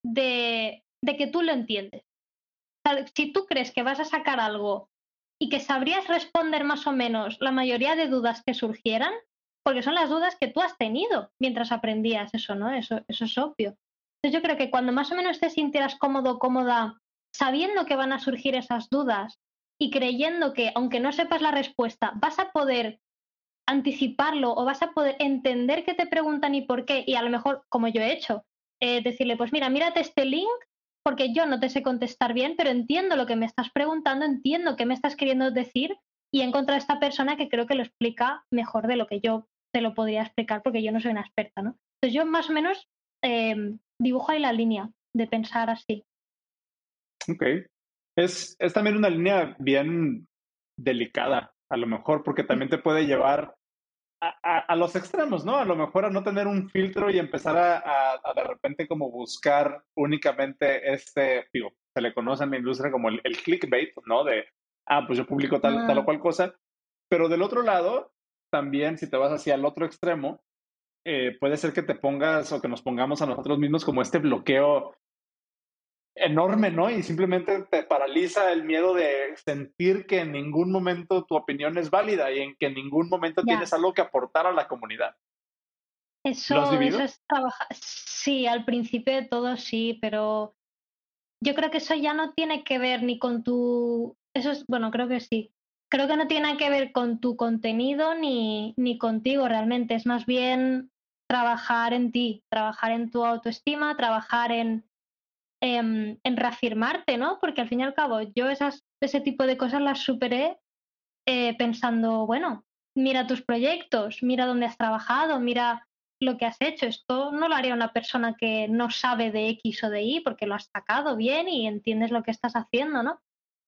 de, que tú lo entiendes. si tú crees que vas a sacar algo y que sabrías responder más o menos la mayoría de dudas que surgieran, porque son las dudas que tú has tenido mientras aprendías eso, ¿no? Eso, eso es obvio. Entonces yo creo que cuando más o menos te sintieras cómodo, cómoda, sabiendo que van a surgir esas dudas y creyendo que, aunque no sepas la respuesta, vas a poder anticiparlo o vas a poder entender qué te preguntan y por qué, y a lo mejor, como yo he hecho, eh, decirle, pues mira, mírate este link porque yo no te sé contestar bien, pero entiendo lo que me estás preguntando, entiendo qué me estás queriendo decir y he encontrado a esta persona que creo que lo explica mejor de lo que yo te lo podría explicar porque yo no soy una experta, ¿no? Entonces yo más o menos eh, dibujo ahí la línea de pensar así. Ok. Es, es también una línea bien delicada, a lo mejor, porque también te puede llevar a, los extremos, ¿no? A lo mejor a no tener un filtro y empezar a, de repente como buscar únicamente este, digo, se le conoce en la industria como el, clickbait, ¿no? De, ah, pues yo publico tal, tal o ah. cual cosa. Pero del otro lado, también si te vas hacia el otro extremo, eh, puede ser que te pongas o que nos pongamos a nosotros mismos como este bloqueo enorme, ¿no? Y simplemente te paraliza el miedo de sentir que en ningún momento tu opinión es válida y en que en ningún momento tienes algo que aportar a la comunidad. Eso, eso es trabajar. Sí, al principio de todo sí, pero yo creo que eso ya no tiene que ver ni con tu. Eso es, bueno, creo que sí. Creo que no tiene que ver con tu contenido ni, ni contigo realmente. Es más bien trabajar en ti, trabajar en tu autoestima, trabajar en, Em, en, reafirmarte, ¿no? Porque al fin y al cabo yo esas, ese tipo de cosas las superé eh, pensando, bueno, mira tus proyectos, mira dónde has trabajado, mira lo que has hecho. Esto no lo haría una persona que no sabe de X o de Y porque lo has sacado bien y entiendes lo que estás haciendo, ¿no?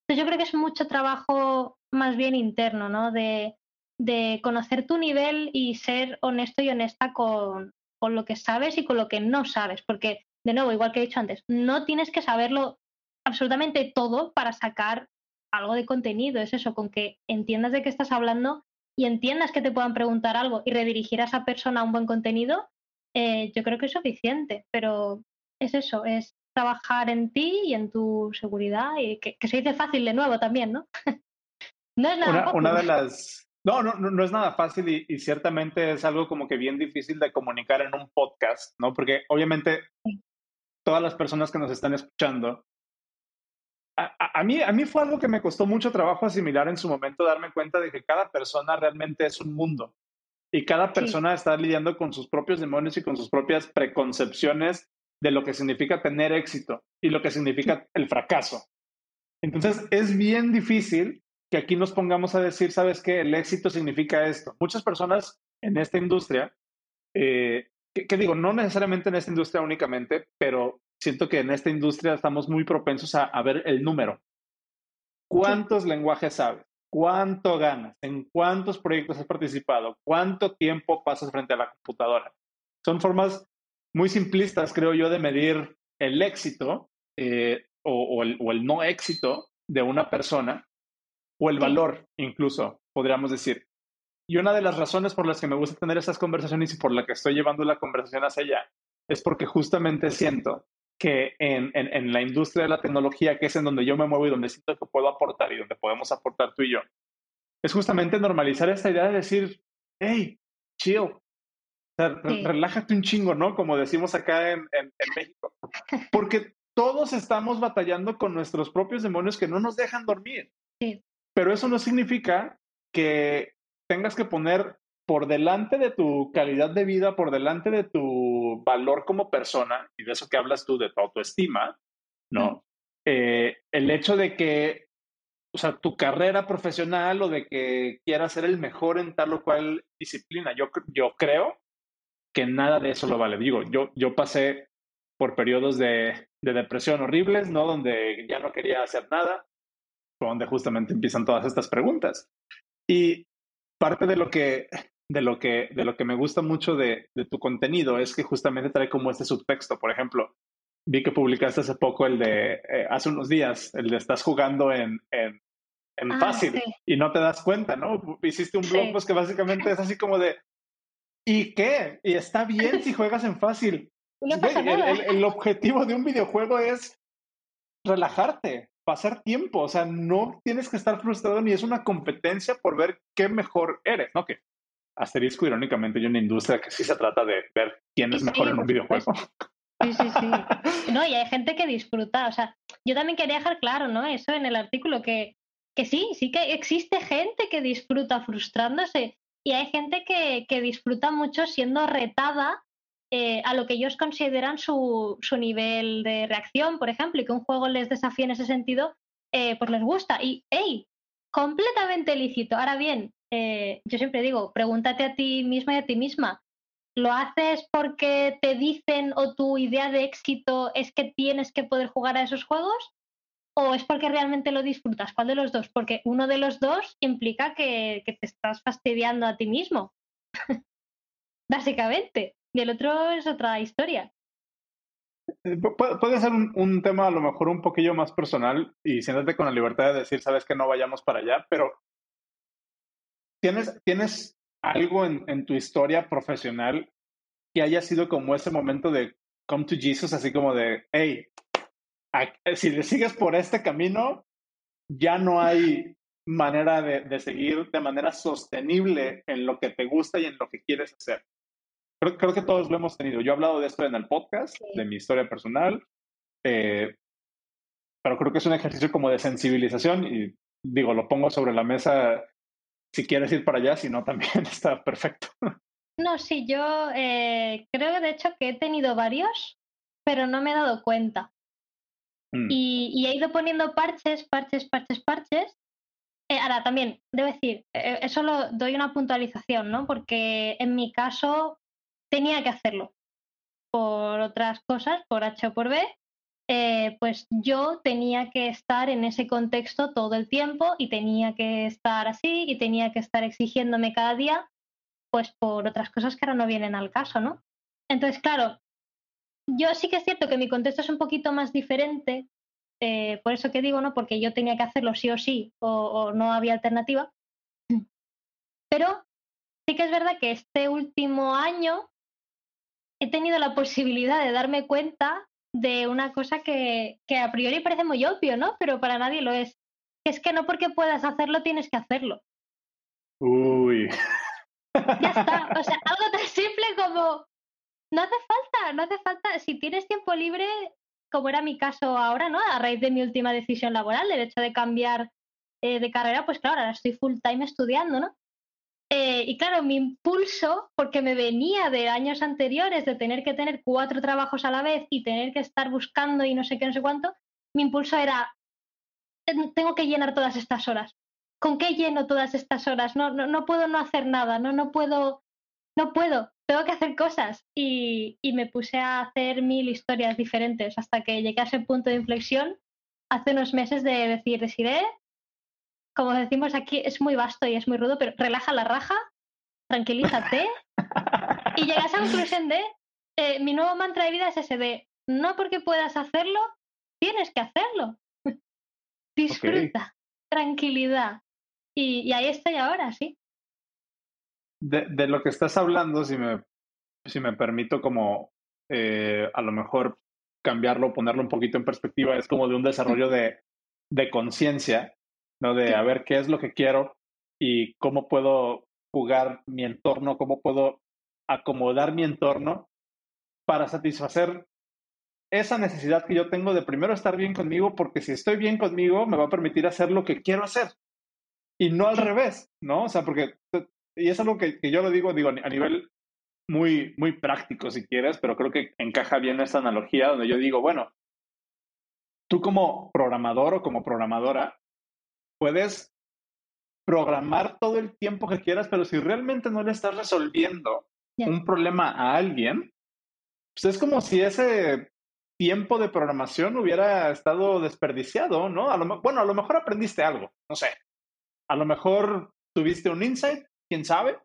Entonces yo creo que es mucho trabajo más bien interno, ¿no? De, de conocer tu nivel y ser honesto y honesta con, con lo que sabes y con lo que no sabes, porque, de nuevo, igual que he dicho antes, no tienes que saberlo absolutamente todo para sacar algo de contenido, es eso, con que entiendas de qué estás hablando y entiendas que te puedan preguntar algo y redirigir a esa persona a un buen contenido, eh, yo creo que es suficiente, pero es eso, es trabajar en ti y en tu seguridad y que, se dice fácil de nuevo también, ¿no? <laughs> no es nada una, de las... No, no, no es nada fácil y, y, ciertamente es algo como que bien difícil de comunicar en un podcast, ¿no? Porque obviamente todas las personas que nos están escuchando a, mí, a mí fue algo que me costó mucho trabajo asimilar en su momento, darme cuenta de que cada persona realmente es un mundo y cada persona está lidiando con sus propios demonios y con sus propias preconcepciones de lo que significa tener éxito y lo que significa el fracaso. Entonces, es bien difícil que aquí nos pongamos a decir, ¿sabes qué? El éxito significa esto. Muchas personas en esta industria, eh, que, digo, no necesariamente en esta industria únicamente, pero siento que en esta industria estamos muy propensos a, ver el número. ¿Cuántos lenguajes sabes? ¿Cuánto ganas? ¿En cuántos proyectos has participado? ¿Cuánto tiempo pasas frente a la computadora? Son formas muy simplistas, creo yo, de medir el éxito eh, o, el, o, el, no éxito de una persona o el valor, incluso, podríamos decir. Y una de las razones por las que me gusta tener esas conversaciones y por la que estoy llevando la conversación hacia allá es porque justamente siento que en, en, la industria de la tecnología, que es en donde yo me muevo y donde siento que puedo aportar y donde podemos aportar tú y yo, es justamente normalizar esta idea de decir, hey, chill, relájate un chingo, ¿no? Como decimos acá en, en, México. Porque todos estamos batallando con nuestros propios demonios que no nos dejan dormir. Sí. Pero eso no significa que tengas que poner por delante de tu calidad de vida, por delante de tu valor como persona, y de eso que hablas tú, de tu autoestima, ¿no? Eh, el hecho de que, o sea, tu carrera profesional o de que quieras ser el mejor en tal o cual disciplina, yo, yo creo que nada de eso lo vale. Digo, yo, yo pasé por periodos de, de depresión horribles, ¿no? Donde ya no quería hacer nada, donde justamente empiezan todas estas preguntas. Y parte de lo que de lo que, de lo que me gusta mucho de, tu contenido es que justamente trae como este subtexto. Por ejemplo, vi que publicaste hace poco el de, eh, hace unos días, el de estás jugando en, en, en ah, fácil y no te das cuenta, ¿no? Hiciste un blog pues que básicamente es así como de, ¿y qué? Y está bien si juegas en fácil. <laughs> el, objetivo de un videojuego es relajarte, pasar tiempo, o sea, no tienes que estar frustrado ni es una competencia por ver qué mejor eres, ¿no? Que asterisco, irónicamente, hay una industria que sí se trata de ver quién es mejor en un videojuego. Sí, sí, sí. No, y hay gente que disfruta. O sea, yo también quería dejar claro, ¿no? Eso en el artículo, que, que sí, sí que existe gente que disfruta frustrándose y hay gente que, que disfruta mucho siendo retada eh, a lo que ellos consideran su, su, nivel de reacción, por ejemplo, y que un juego les desafíe en ese sentido, eh, pues les gusta. Y, hey, completamente lícito. Ahora bien, eh, yo siempre digo, pregúntate a ti misma y a ti misma, ¿lo haces porque te dicen o tu idea de éxito es que tienes que poder jugar a esos juegos? ¿O es porque realmente lo disfrutas? ¿Cuál de los dos? Porque uno de los dos implica que, te estás fastidiando a ti mismo, <laughs> básicamente. Y el otro es otra historia. Eh, puede ser un, tema a lo mejor un poquillo más personal y siéntate con la libertad de decir, sabes que no vayamos para allá, pero ¿Tienes, ¿Tienes algo en, en, tu historia profesional que haya sido como ese momento de come to Jesus, así como de, hey, si le sigues por este camino, ya no hay manera de, de, seguir de manera sostenible en lo que te gusta y en lo que quieres hacer. Creo, creo que todos lo hemos tenido. Yo he hablado de esto en el podcast, de mi historia personal, eh, pero creo que es un ejercicio como de sensibilización y digo, lo pongo sobre la mesa si quieres ir para allá, si no, también <laughs> está perfecto. No, sí, yo eh, creo de hecho que he tenido varios, pero no me he dado cuenta. Mm. Y, he ido poniendo parches, parches, parches, parches. Eh, ahora, también, debo decir, eh, eso lo doy una puntualización, ¿no? Porque en mi caso tenía que hacerlo por otras cosas, por H o por B, eh, pues yo tenía que estar en ese contexto todo el tiempo y tenía que estar así y tenía que estar exigiéndome cada día, pues por otras cosas que ahora no vienen al caso, ¿no? Entonces, claro, yo sí que es cierto que mi contexto es un poquito más diferente, eh, por eso que digo, ¿no? Porque yo tenía que hacerlo sí o sí, o, no había alternativa. <clears throat> Pero sí que es verdad que este último año he tenido la posibilidad de darme cuenta de una cosa que, que, a priori parece muy obvio, ¿no? Pero para nadie lo es. Es que no porque puedas hacerlo tienes que hacerlo. Uy. Ya está. <laughs> O sea, algo tan simple como no hace falta, no hace falta. Si tienes tiempo libre, como era mi caso ahora, ¿no? A raíz de mi última decisión laboral, el hecho de cambiar eh, de carrera, pues claro, ahora estoy full time estudiando, ¿no? Eh, y claro, mi impulso, porque me venía de años anteriores de tener que tener cuatro trabajos a la vez y tener que estar buscando y no sé qué, no sé cuánto, mi impulso era, tengo que llenar todas estas horas. ¿Con qué lleno todas estas horas? No, no, no puedo no hacer nada, no, no puedo, no puedo tengo que hacer cosas y, me puse a hacer mil historias diferentes hasta que llegué a ese punto de inflexión hace unos meses de decir, deciré, como decimos aquí, es muy vasto y es muy rudo, pero relaja la raja, tranquilízate <laughs> y llegas a la conclusión de, eh, mi nuevo mantra de vida es ese de, no porque puedas hacerlo, tienes que hacerlo. <laughs> Disfruta, tranquilidad. Y, y ahí estoy ahora, sí de, lo que estás hablando, si me, si me permito como eh, a lo mejor cambiarlo, ponerlo un poquito en perspectiva, es como de un desarrollo <laughs> de, de conciencia, ¿no? De a ver qué es lo que quiero y cómo puedo jugar mi entorno, cómo puedo acomodar mi entorno para satisfacer esa necesidad que yo tengo de primero estar bien conmigo, porque si estoy bien conmigo me va a permitir hacer lo que quiero hacer. Y no al revés, ¿no? O sea, porque y es algo que, yo lo digo, digo, a nivel muy, muy práctico, si quieres, pero creo que encaja bien esta analogía donde yo digo, bueno, tú como programador o como programadora puedes programar todo el tiempo que quieras, pero si realmente no le estás resolviendo un problema a alguien, pues es como si ese tiempo de programación hubiera estado desperdiciado, ¿no? A lo, bueno, a lo mejor aprendiste algo, no sé. A lo mejor tuviste un insight quién sabe,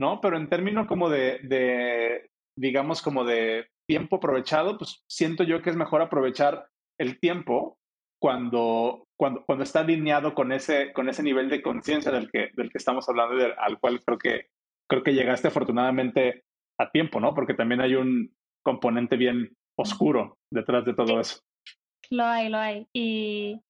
¿no? Pero en términos como de, de, digamos, como de tiempo aprovechado, pues siento yo que es mejor aprovechar el tiempo cuando, cuando, cuando está alineado con ese, con ese nivel de conciencia del que, del que estamos hablando y al cual creo que, creo que llegaste afortunadamente a tiempo, ¿no? Porque también hay un componente bien oscuro detrás de todo eso. Lo hay, lo hay. Y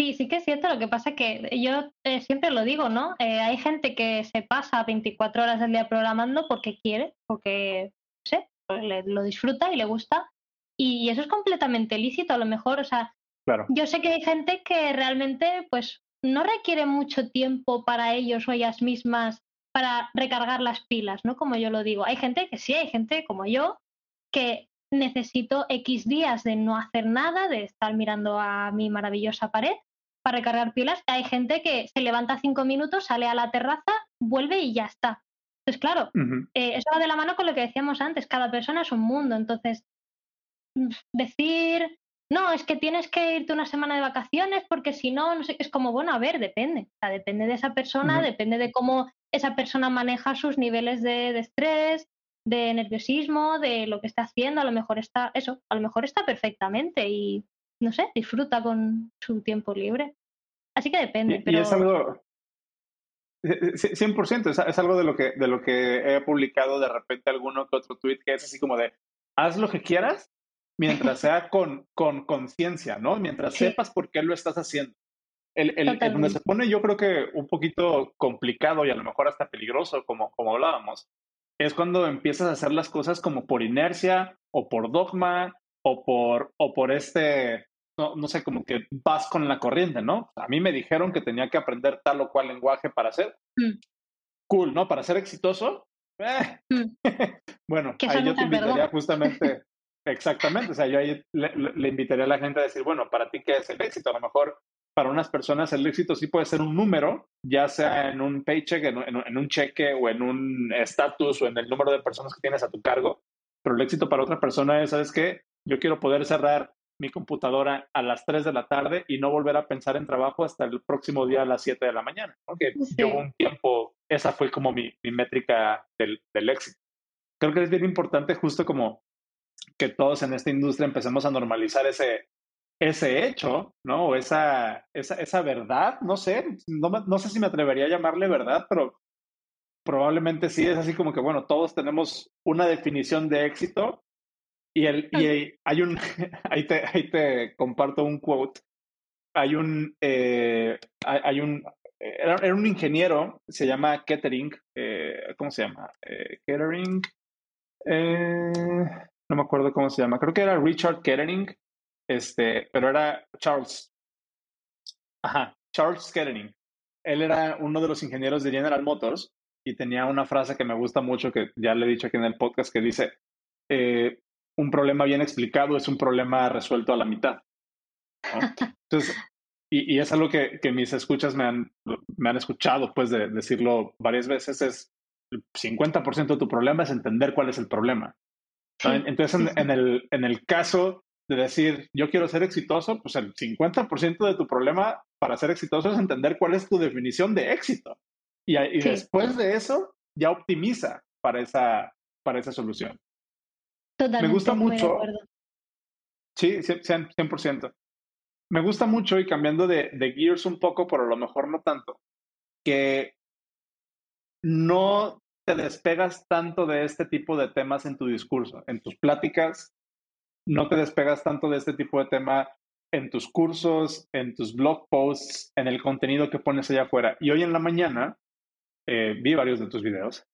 Sí, sí que es cierto. Lo que pasa es que yo eh, siempre lo digo, ¿no? Eh, hay gente que se pasa 24 horas al día programando porque quiere, porque, no sé, pues lo disfruta y le gusta. Y, eso es completamente lícito, a lo mejor. O sea, claro. yo sé que hay gente que realmente, pues, no requiere mucho tiempo para ellos o ellas mismas para recargar las pilas, ¿no? Como yo lo digo. Hay gente que sí, hay gente como yo que necesito X días de no hacer nada, de estar mirando a mi maravillosa pared para recargar pilas. Hay gente que se levanta cinco minutos, sale a la terraza, vuelve y ya está. Entonces, claro, eh, eso va de la mano con lo que decíamos antes, cada persona es un mundo. Entonces, mm, decir, no, es que tienes que irte una semana de vacaciones porque si no, no sé, es como, bueno, a ver, depende. O sea, depende de esa persona, depende de cómo esa persona maneja sus niveles de, de estrés, de nerviosismo, de lo que está haciendo. A lo mejor está, eso, a lo mejor está perfectamente y no sé, disfruta con su tiempo libre. Así que depende. Y, es algo, 100%, es, es, algo de lo, que, de lo que he publicado de repente alguno que otro tweet que es así como de, haz lo que quieras mientras sea <laughs> con conciencia, ¿no? Mientras sepas por qué lo estás haciendo. El, el, donde se pone yo creo que un poquito complicado y a lo mejor hasta peligroso, como, como hablábamos, es cuando empiezas a hacer las cosas como por inercia o por dogma o por, o por este, no, sé, como que vas con la corriente, ¿no? A mí me dijeron que tenía que aprender tal o cual lenguaje para ser mm. cool, ¿no? Para ser exitoso. Eh. Mm. <laughs> bueno, ahí yo te invitaría justamente, exactamente, o sea, yo ahí le, invitaría a la gente a decir, bueno, para ti, ¿qué es el éxito? A lo mejor para unas personas el éxito sí puede ser un número, ya sea en un paycheck, en, en un cheque o en un estatus o en el número de personas que tienes a tu cargo, pero el éxito para otra persona es, ¿sabes qué? Yo quiero poder cerrar mi computadora a las 3 de la tarde y no volver a pensar en trabajo hasta el próximo día a las 7 de la mañana. Porque llevo un tiempo, esa fue como mi, métrica del, éxito. creo que es bien importante justo como que todos en esta industria empecemos a normalizar ese, ese hecho, ¿no? O esa, esa, esa verdad, no sé, no, no, sé si me atrevería a llamarle verdad, pero probablemente sí es así como que, bueno, todos tenemos una definición de éxito y, el, y hay un, <laughs> ahí te, ahí te comparto un quote, hay un, eh, hay, un, era, un ingeniero, se llama Kettering, eh, ¿cómo se llama? Eh, Kettering, no me acuerdo cómo se llama, creo que era Richard Kettering, este, pero era Charles. Ajá, Charles Kettering. Él era uno de los ingenieros de General Motors y tenía una frase que me gusta mucho, que ya le he dicho aquí en el podcast, que dice, eh, un problema bien explicado es un problema resuelto a la mitad. <laughs> Entonces, y, y, es algo que, que, mis escuchas me han, me han escuchado, pues, de decirlo varias veces, es el 50% de tu problema es entender cuál es el problema. Entonces, en, en, el, en el caso de decir, yo quiero ser exitoso, pues el 50% de tu problema para ser exitoso es entender cuál es tu definición de éxito. Y, después de eso, ya optimiza para esa, para esa solución. Totalmente. Me gusta mucho. Sí, 100%. Me gusta mucho y cambiando de, de gears un poco, pero a lo mejor no tanto, que no te despegas tanto de este tipo de temas en tu discurso, en tus pláticas, no te despegas tanto de este tipo de tema en tus cursos, en tus blog posts, en el contenido que pones allá afuera. Y hoy en la mañana eh, vi varios de tus videos.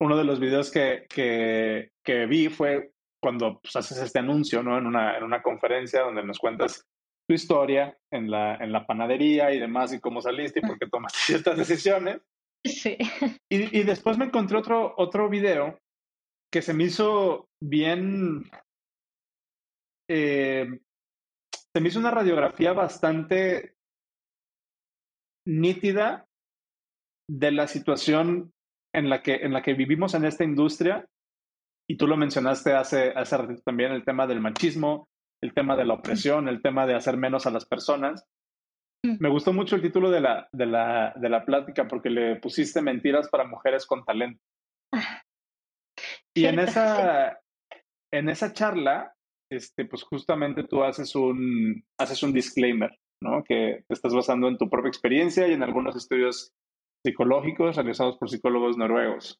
Uno de los videos que, que, vi fue cuando pues, haces este anuncio ¿no? en, una, en una conferencia donde nos cuentas tu historia en la, en la panadería y demás y cómo saliste y por qué tomaste <laughs> ciertas decisiones. Y después me encontré otro, otro video que se me hizo bien, eh, se me hizo una radiografía bastante nítida de la situación en la que, en la que vivimos en esta industria. Y tú lo mencionaste hace, hace ratito también, el tema del machismo, el tema de la opresión, el tema de hacer menos a las personas. Mm. Me gustó mucho el título de la, de la, de la plática porque le pusiste mentiras para mujeres con talento. Ah, y en esa, en esa charla este, pues justamente tú haces un, haces un disclaimer, ¿no? Que te estás basando en tu propia experiencia y en algunos estudios psicológicos realizados por psicólogos noruegos.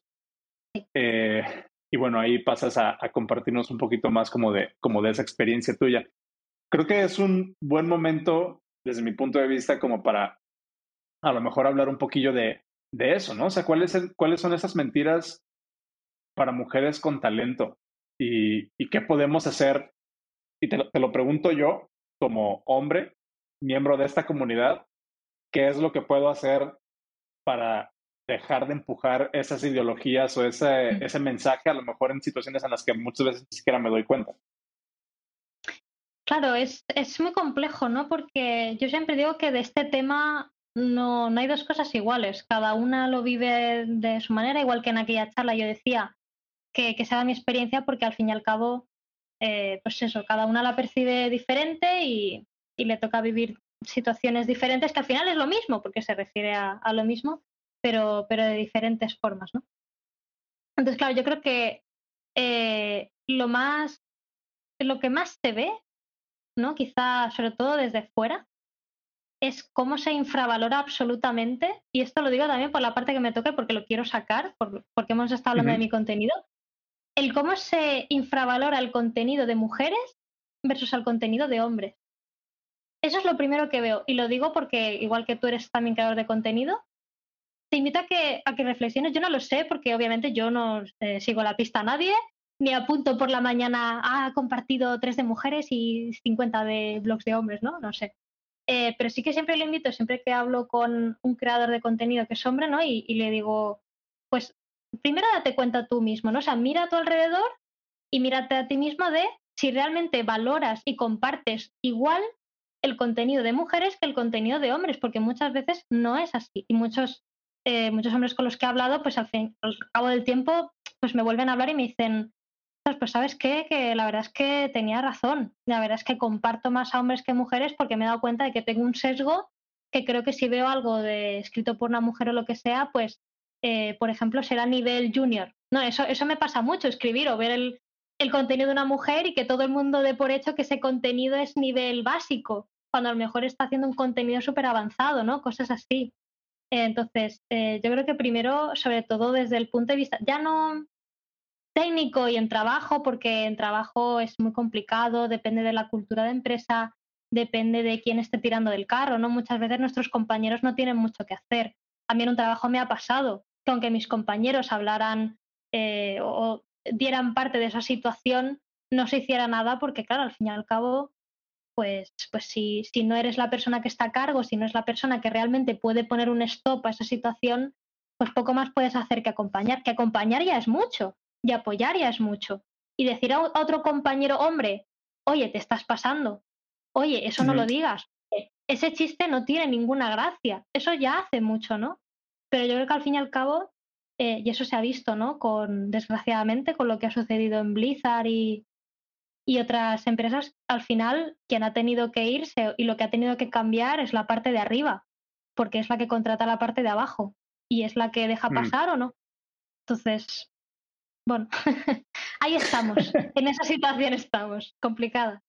Eh, y bueno, ahí pasas a, compartirnos un poquito más como de, como de esa experiencia tuya. Creo que es un buen momento, desde mi punto de vista, como para a lo mejor hablar un poquillo de, de eso, ¿no? O sea, ¿cuáles, ¿cuáles son esas mentiras para mujeres con talento? Y, y, qué podemos hacer y te lo, pregunto yo, como hombre, miembro de esta comunidad, ¿qué es lo que puedo hacer para dejar de empujar esas ideologías o ese, ese mensaje a lo mejor en situaciones en las que muchas veces ni siquiera me doy cuenta? Claro, es, es muy complejo, ¿no? Porque yo siempre digo que de este tema no, no hay dos cosas iguales. Cada una lo vive de su manera, igual que en aquella charla yo decía que, que sea mi experiencia, porque al fin y al cabo eh, pues eso, cada una la percibe diferente y, le toca vivir situaciones diferentes, que al final es lo mismo, porque se refiere a, lo mismo, pero, pero de diferentes formas, ¿no? Entonces, claro, yo creo que eh, lo más, lo que más se ve, ¿no? Quizá sobre todo desde fuera, es cómo se infravalora absolutamente, y esto lo digo también por la parte que me toque porque lo quiero sacar, porque hemos estado hablando de mi contenido, el cómo se infravalora el contenido de mujeres versus el contenido de hombres. Eso es lo primero que veo y lo digo porque igual que tú eres también creador de contenido, te invito a que, a que reflexiones. Yo no lo sé porque obviamente yo no eh, sigo la pista a nadie, ni apunto por la mañana, ha compartido tres de mujeres y 50 de blogs de hombres, ¿no? No sé. Eh, pero sí que siempre le invito, siempre que hablo con un creador de contenido que es hombre, ¿no? y le digo, pues primero date cuenta tú mismo, ¿no? O sea, mira a tu alrededor y mírate a ti mismo de si realmente valoras y compartes igual el contenido de mujeres que el contenido de hombres, porque muchas veces no es así. Y muchos, eh, muchos hombres con los que he hablado, pues al, fin, al cabo del tiempo, pues me vuelven a hablar y me dicen, pues sabes qué, que la verdad es que tenía razón. La verdad es que comparto más a hombres que mujeres porque me he dado cuenta de que tengo un sesgo que creo que si veo algo de escrito por una mujer o lo que sea, pues eh, por ejemplo, será nivel junior. No, eso, eso me pasa mucho, escribir o ver el, contenido de una mujer y que todo el mundo dé por hecho que ese contenido es nivel básico, cuando a lo mejor está haciendo un contenido súper avanzado, ¿no? Cosas así. entonces, eh, yo creo que primero, sobre todo desde el punto de vista, ya no técnico y en trabajo, porque en trabajo es muy complicado, depende de la cultura de empresa, depende de quién esté tirando del carro, ¿no? Muchas veces nuestros compañeros no tienen mucho que hacer. A mí en un trabajo me ha pasado que aunque mis compañeros hablaran eh, o dieran parte de esa situación, no se hiciera nada porque, claro, al fin y al cabo, pues, pues si, si no eres la persona que está a cargo, si no es la persona que realmente puede poner un stop a esa situación, pues poco más puedes hacer que acompañar. Que acompañar ya es mucho y apoyar ya es mucho. Y decir a otro compañero, hombre, oye, te estás pasando, oye, eso no lo digas. Eh, ese chiste no tiene ninguna gracia. Eso ya hace mucho, ¿no? Pero yo creo que al fin y al cabo, eh, y eso se ha visto, ¿no? Con, desgraciadamente, con lo que ha sucedido en Blizzard y, y otras empresas, al final, quien ha tenido que irse y lo que ha tenido que cambiar es la parte de arriba, porque es la que contrata la parte de abajo y es la que deja mm. pasar o no. Entonces, bueno, <laughs> ahí estamos, en esa situación estamos, complicada.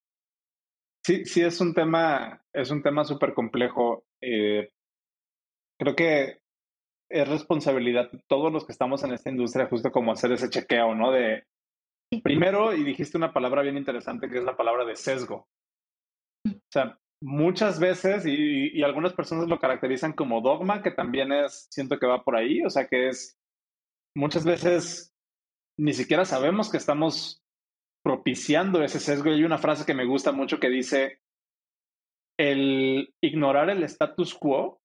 Sí, sí, es un tema, es un tema súper complejo. Eh, creo que es responsabilidad de todos los que estamos en esta industria, justo como hacer ese chequeo, ¿no? De primero, y dijiste una palabra bien interesante que es la palabra de sesgo. Mm. O sea, muchas veces, y, y, algunas personas lo caracterizan como dogma, que también es, siento que va por ahí, o sea, que es, muchas veces ni siquiera sabemos que estamos propiciando ese sesgo. Y hay una frase que me gusta mucho que dice, el ignorar el status quo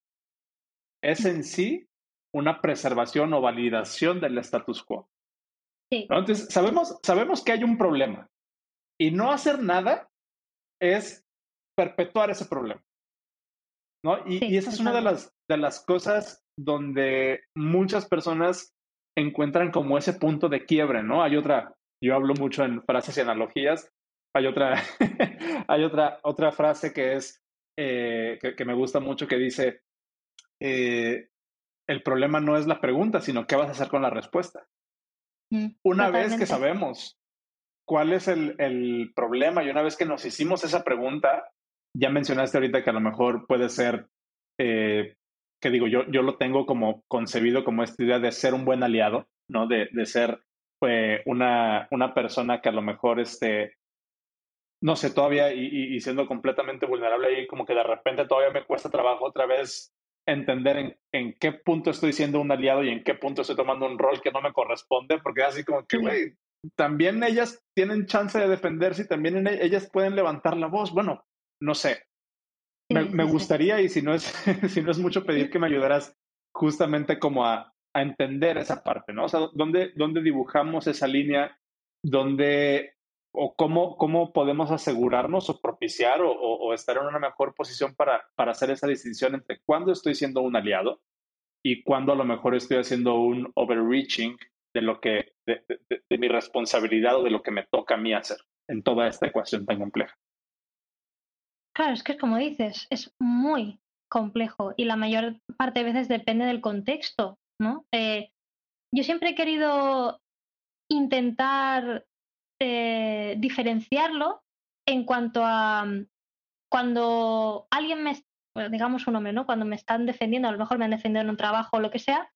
es en sí una preservación o validación del status quo. Entonces, sabemos, sabemos que hay un problema y no hacer nada es perpetuar ese problema. ¿no? Y, esa es una de las, de las cosas donde muchas personas encuentran como ese punto de quiebre, ¿no? Hay otra, yo hablo mucho en frases y analogías. Hay otra, <laughs> hay otra, otra frase que es, eh, que, me gusta mucho, que dice, eh, el problema no es la pregunta, sino qué vas a hacer con la respuesta. Mm, una vez que sabemos cuál es el, el, problema y una vez que nos hicimos esa pregunta, ya mencionaste ahorita que a lo mejor puede ser, eh, que digo, yo, yo lo tengo como concebido como esta idea de ser un buen aliado, ¿no? De, de ser una, una persona que a lo mejor este, no sé, todavía y, siendo completamente vulnerable ahí, como que de repente todavía me cuesta trabajo otra vez entender en, en, qué punto estoy siendo un aliado y en qué punto estoy tomando un rol que no me corresponde, porque así como que, güey, también ellas tienen chance de defenderse y también ellas pueden levantar la voz. Bueno, no sé. Me, me, gustaría, y si no, es, <laughs> si no es mucho pedir que me ayudaras justamente como a, a entender esa parte, ¿no? O sea, ¿dónde, dónde dibujamos esa línea? ¿Dónde o cómo, cómo podemos asegurarnos o propiciar o, o, estar en una mejor posición para, para hacer esa distinción entre cuándo estoy siendo un aliado y cuándo a lo mejor estoy haciendo un overreaching de lo que, de, de, mi responsabilidad o de lo que me toca a mí hacer en toda esta ecuación tan compleja. Claro, es que como dices, es muy complejo y la mayor parte de veces depende del contexto. ¿no? Eh, yo siempre he querido intentar eh, diferenciarlo en cuanto a mm, cuando alguien me, digamos un hombre, ¿no? Cuando me están defendiendo, a lo mejor me han defendido en un trabajo o lo que sea,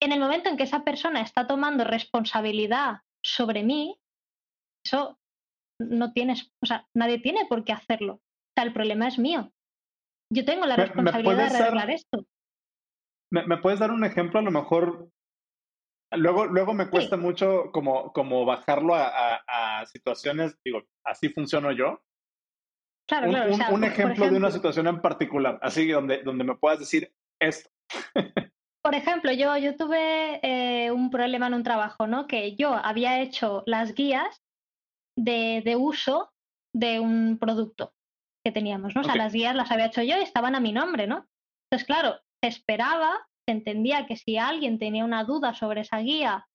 en el momento en que esa persona está tomando responsabilidad sobre mí, eso no tienes, o sea, nadie tiene por qué hacerlo. Sea, el problema es mío. Yo tengo la responsabilidad de arreglar esto. ¿Me, puedes dar un ejemplo? A lo mejor Luego, luego me cuesta mucho como, como bajarlo a, situaciones, digo, así funciono yo. Claro, un, claro, un, ejemplo, de una situación en particular, así donde, donde me puedas decir esto. por ejemplo, yo, yo tuve eh, un problema en un trabajo, ¿no? Que yo había hecho las guías de, de uso de un producto que teníamos, ¿no? O sea, las guías las había hecho yo y estaban a mi nombre, ¿no? Entonces, claro, se esperaba, se entendía que si alguien tenía una duda sobre esa guía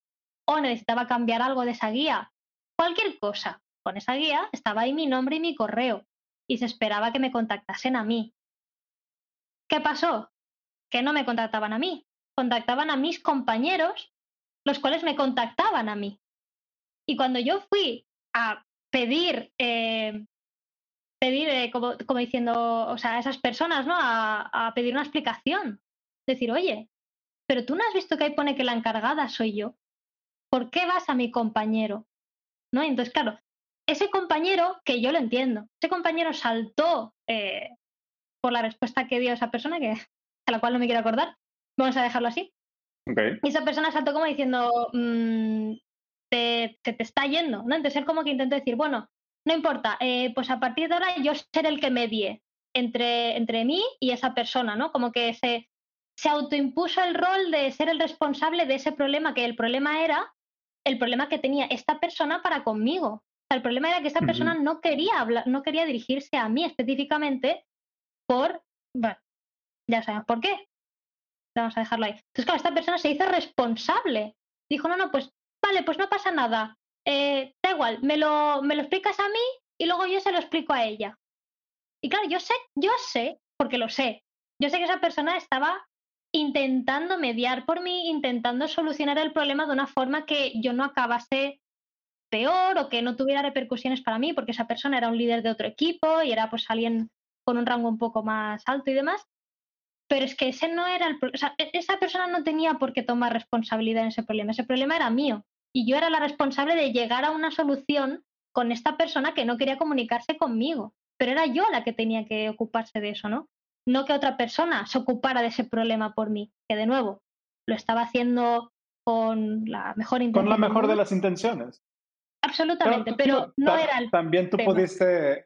o necesitaba cambiar algo de esa guía, cualquier cosa con esa guía, estaba ahí mi nombre y mi correo y se esperaba que me contactasen a mí. ¿Qué pasó? Que no me contactaban a mí, contactaban a mis compañeros, los cuales me contactaban a mí. Y cuando yo fui a pedir, eh, pedir eh, como, como, diciendo, o sea, a esas personas, ¿no? A, a, pedir una explicación. Decir, oye, pero tú no has visto que ahí pone que la encargada soy yo. ¿Por qué vas a mi compañero? ¿No? entonces, claro, ese compañero, que yo lo entiendo, ese compañero saltó eh, por la respuesta que dio esa persona, que, a la cual no me quiero acordar, vamos a dejarlo así. Y esa persona saltó como diciendo, mmm, te, te, te, está yendo, ¿no? Entonces él como que intentó decir, bueno, no importa, eh, pues a partir de ahora yo seré el que medie entre, entre mí y esa persona, ¿no? Como que se, se autoimpuso el rol de ser el responsable de ese problema, que el problema era el problema que tenía esta persona para conmigo. el problema era que esta persona no quería hablar, no quería dirigirse a mí específicamente por, bueno, ya sabemos por qué. Vamos a dejarlo ahí. Entonces, claro, esta persona se hizo responsable. Dijo, no, no, pues vale, pues no pasa nada. Eh, da igual, me lo, me lo explicas a mí y luego yo se lo explico a ella. Y claro, yo sé, yo sé, porque lo sé, yo sé que esa persona estaba intentando mediar por mí, intentando solucionar el problema de una forma que yo no acabase peor o que no tuviera repercusiones para mí, porque esa persona era un líder de otro equipo y era pues alguien con un rango un poco más alto y demás. Pero es que ese no era el o e-, esa persona no tenía por qué tomar responsabilidad en ese problema, ese problema era mío y yo era la responsable de llegar a una solución con esta persona que no quería comunicarse conmigo, pero era yo la que tenía que ocuparse de eso, ¿no? no que otra persona se ocupara de ese problema por mí, que de nuevo lo estaba haciendo con la mejor intención. Con la mejor de las intenciones. Absolutamente, pero, no era el También tú pudiste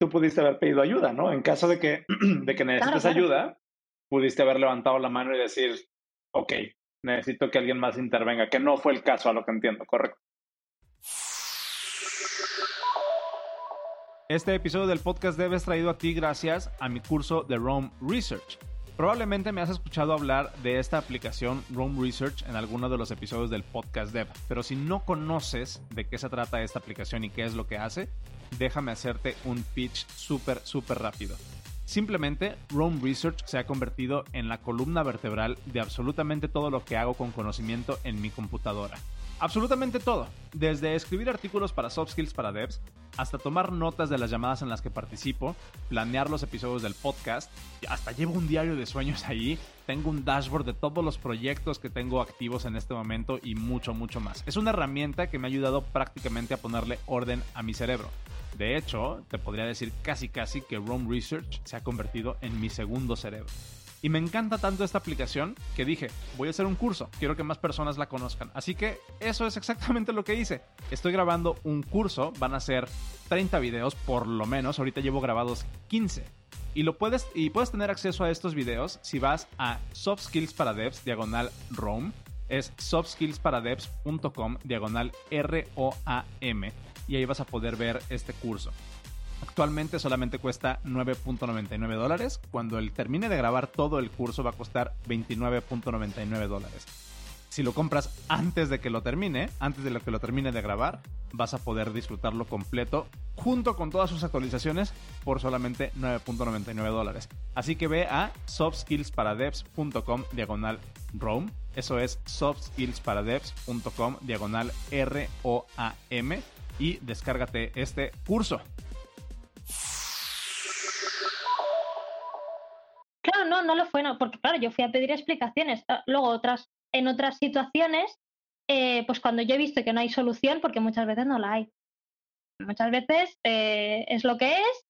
tú pudiste haber pedido ayuda, ¿no? En caso de que, <clears throat> de que necesites ayuda, pudiste haber levantado la mano y decir, ok, necesito que alguien más intervenga, que no fue el caso a lo que entiendo, correcto. Este episodio del podcast debes traído a ti gracias a mi curso de Rome Research. Probablemente me has escuchado hablar de esta aplicación Rome Research en alguno de los episodios del podcast Dev, pero si no conoces de qué se trata esta aplicación y qué es lo que hace, déjame hacerte un pitch súper, súper rápido. Simplemente, Rome Research se ha convertido en la columna vertebral de absolutamente todo lo que hago con conocimiento en mi computadora. Absolutamente todo, desde escribir artículos para soft skills para devs, hasta tomar notas de las llamadas en las que participo, planear los episodios del podcast, hasta llevo un diario de sueños ahí, tengo un dashboard de todos los proyectos que tengo activos en este momento y mucho, mucho más. Es una herramienta que me ha ayudado prácticamente a ponerle orden a mi cerebro. De hecho, te podría decir casi casi que Rome Research se ha convertido en mi segundo cerebro. Y me encanta tanto esta aplicación que dije, voy a hacer un curso, quiero que más personas la conozcan. Así que eso es exactamente lo que hice. Estoy grabando un curso, van a ser 30 videos por lo menos, ahorita llevo grabados 15. Y, lo puedes, y puedes tener acceso a estos videos si vas a Soft Skills para Devs, diagonal ROM. Es softskillsparadevs.com, diagonal R-O-A-M. Y ahí vas a poder ver este curso. Actualmente solamente cuesta 9.99 dólares. Cuando él termine de grabar todo el curso va a costar 29.99 dólares. Si lo compras antes de que lo termine, antes de lo que lo termine de grabar, vas a poder disfrutarlo completo junto con todas sus actualizaciones por solamente 9.99 dólares. Así que ve a softskillsparadevs.com diagonal ROM. Eso es softskillsparadevs.com diagonal R-O-A-M y descárgate este curso. Claro, no, no lo fue, no, porque claro, yo fui a pedir explicaciones. Ah, luego, otras, en otras situaciones, eh, pues cuando yo he visto que no hay solución, porque muchas veces no la hay. Muchas veces eh, es lo que es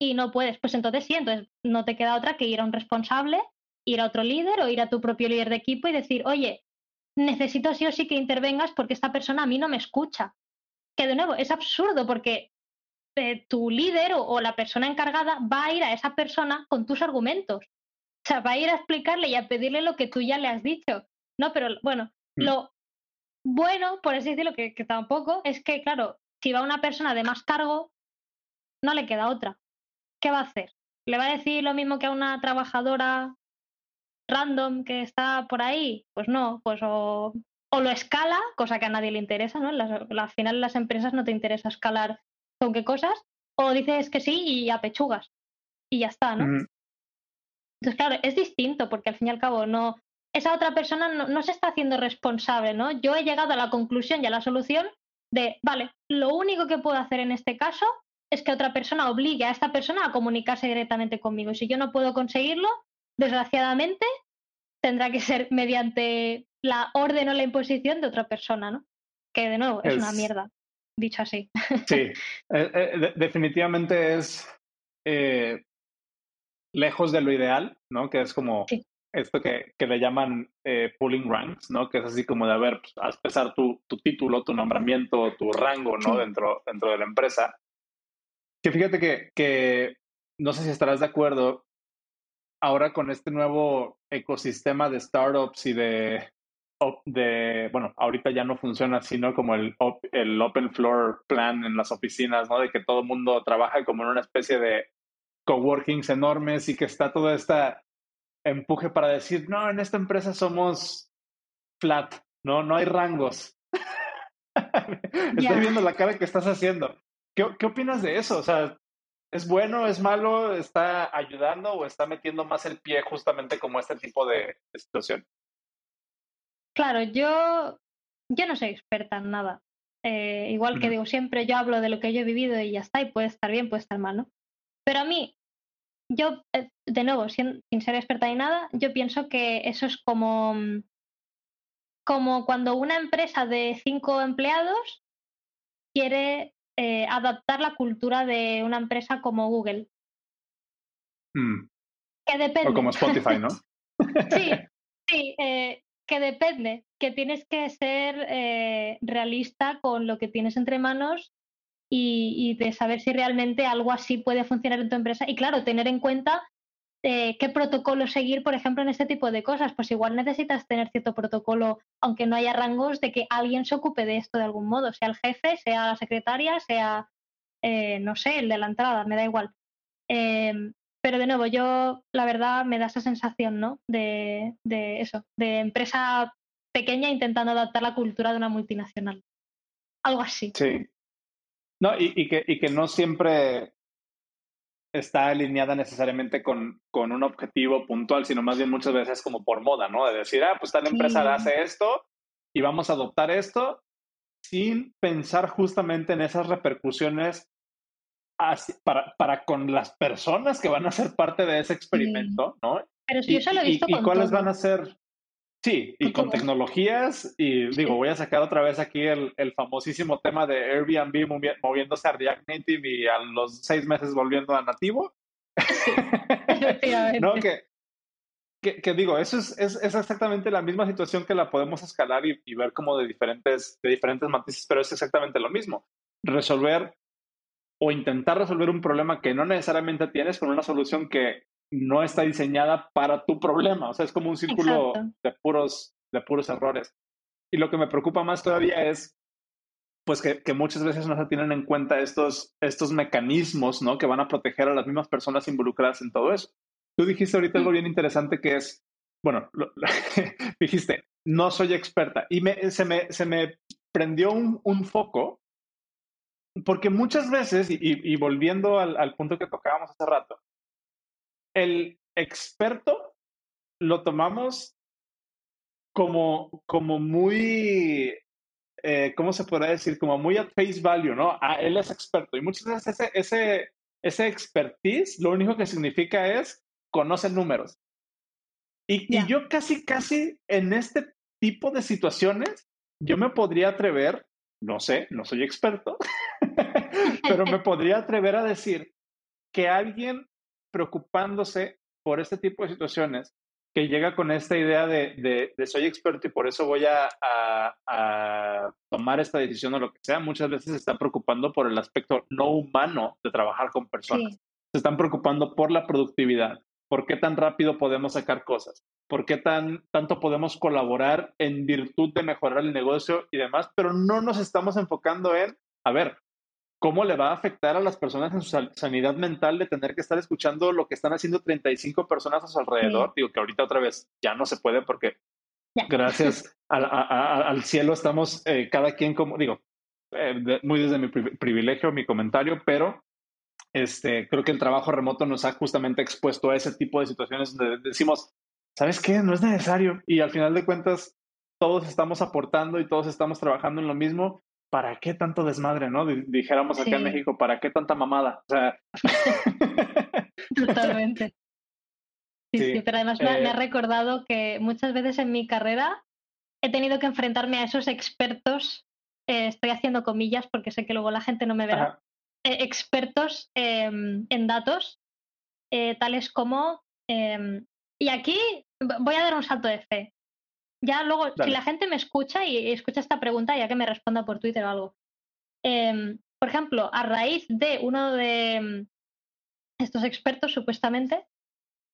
y no puedes. Pues entonces sí, entonces no te queda otra que ir a un responsable, ir a otro líder o ir a tu propio líder de equipo y decir, oye, necesito sí o sí que intervengas porque esta persona a mí no me escucha. Que de nuevo, es absurdo porque eh, tu líder o, la persona encargada va a ir a esa persona con tus argumentos. O sea, va a ir a explicarle y a pedirle lo que tú ya le has dicho. No, pero bueno, mm. lo bueno, por así decirlo, que, que tampoco, es que, claro, si va una persona de más cargo, no le queda otra. ¿Qué va a hacer? ¿Le va a decir lo mismo que a una trabajadora random que está por ahí? Pues no, pues o, o lo escala, cosa que a nadie le interesa, ¿no? al final las empresas no te interesa escalar con qué cosas, o dices que sí y apechugas. Y ya está, ¿no? Entonces, claro, es distinto porque al fin y al cabo no, esa otra persona no, se está haciendo responsable, ¿no? Yo he llegado a la conclusión y a la solución de, vale, lo único que puedo hacer en este caso es que otra persona obligue a esta persona a comunicarse directamente conmigo. Y si yo no puedo conseguirlo, desgraciadamente, tendrá que ser mediante la orden o la imposición de otra persona, ¿no? Que de nuevo es, una mierda, dicho así. Sí, <laughs> eh, eh, definitivamente es eh, lejos de lo ideal, ¿no? Que es como esto que, que, le llaman pulling ranks, ¿no? Que es así como de, a ver, pues, haz pesar tu, tu, título, tu nombramiento, tu rango, ¿no? Dentro, dentro de la empresa. Que fíjate que, que no sé si estarás de acuerdo, ahora con este nuevo ecosistema de startups y de, de bueno, ahorita ya no funciona así, ¿no? Como el, el open floor plan en las oficinas, ¿no? De que todo el mundo trabaja como en una especie de coworkings enormes y que está todo este empuje para decir, no, en esta empresa somos flat, ¿no? No hay rangos. <laughs> Estoy viendo la cara que estás haciendo. ¿Qué, ¿Qué opinas de eso? O sea, ¿Es bueno, es malo? ¿Está ayudando o está metiendo más el pie justamente como este tipo de, situación? Claro, yo, yo no soy experta en nada. Eh, igual que digo siempre, yo hablo de lo que yo he vivido y ya está, y puede estar bien, puede estar mal, ¿no? Pero a mí, yo, eh, de nuevo, sin, sin ser experta en nada, yo pienso que eso es como, como cuando una empresa de cinco empleados quiere eh, adaptar la cultura de una empresa como Google. Mm. Que depende. O como Spotify, ¿no? <laughs> sí, sí, eh, que depende, que tienes que ser eh, realista con lo que tienes entre manos y, y, de saber si realmente algo así puede funcionar en tu empresa. Y claro, tener en cuenta eh, qué protocolo seguir, por ejemplo, en este tipo de cosas. Pues igual necesitas tener cierto protocolo, aunque no haya rangos, de que alguien se ocupe de esto de algún modo, sea el jefe, sea la secretaria, sea, eh, no sé, el de la entrada, me da igual. Em, pero de nuevo, yo la verdad me da esa sensación, ¿no? De, eso, de empresa pequeña intentando adaptar la cultura de una multinacional. Algo así. Sí. No, y que no siempre está alineada necesariamente con, con, un objetivo puntual, sino más bien muchas veces como por moda, ¿no? De decir, ah, pues tal empresa hace esto y vamos a adoptar esto sin pensar justamente en esas repercusiones para, para, con las personas que van a ser parte de ese experimento, ¿no? Pero si yo lo he visto y, y cuáles van a ser Sí, y con tecnologías, y digo, voy a sacar otra vez aquí el, el famosísimo tema de Airbnb moviéndose a React Native y a los seis meses volviendo a nativo. <laughs> no, que, que, que, digo, eso es, es, es, exactamente la misma situación que la podemos escalar y, y, ver como de diferentes, de diferentes matices, pero es exactamente lo mismo. Resolver o intentar resolver un problema que no necesariamente tienes con una solución que no está diseñada para tu problema. O sea, es como un círculo de puros, de puros errores. Y lo que me preocupa más todavía es pues que, que, muchas veces no se tienen en cuenta estos, estos mecanismos ¿no? que van a proteger a las mismas personas involucradas en todo eso. Tú dijiste ahorita algo bien interesante que es, bueno, <laughs> dijiste, no soy experta. Y me, se, me, se me prendió un, un foco porque muchas veces, y, y volviendo al, al punto que tocábamos hace rato, el experto lo tomamos como, como muy, eh, ¿cómo se podrá decir? Como muy at face value, ¿no? Ah, él es experto. Y muchas veces ese, ese, ese expertise lo único que significa es conoce números. Y, y yo casi, casi en este tipo de situaciones, yo me podría atrever, no sé, no soy experto, <laughs> pero me podría atrever a decir que alguien preocupándose por este tipo de situaciones, que llega con esta idea de, de, soy experto y por eso voy a, a, tomar esta decisión o lo que sea, muchas veces se están preocupando por el aspecto no humano de trabajar con personas. Se están preocupando por la productividad, por qué tan rápido podemos sacar cosas, por qué tan, tanto podemos colaborar en virtud de mejorar el negocio y demás, pero no nos estamos enfocando en, a ver, cómo le va a afectar a las personas en su sanidad mental de tener que estar escuchando lo que están haciendo 35 personas a su alrededor. Digo que ahorita otra vez ya no se puede porque gracias <laughs> al cielo estamos eh, cada quien como, digo, eh, muy desde mi privilegio, mi comentario, pero este, creo que el trabajo remoto nos ha justamente expuesto a ese tipo de situaciones donde decimos, ¿sabes qué? No es necesario. Y al final de cuentas, todos estamos aportando y todos estamos trabajando en lo mismo. ¿Para qué tanto desmadre, no? Dijéramos acá en México, ¿para qué tanta mamada? O sea... <laughs> Totalmente. Sí, sí, pero además me, ha eh recordado que muchas veces en mi carrera he tenido que enfrentarme a esos expertos, eh, estoy haciendo comillas porque sé que luego la gente no me verá, eh, expertos em, en datos, tales como, em, y aquí voy a dar un salto de fe. Ya luego, si la gente me escucha y, escucha esta pregunta, ya que me responda por Twitter o algo. Em, por ejemplo, a raíz de uno de estos expertos, supuestamente,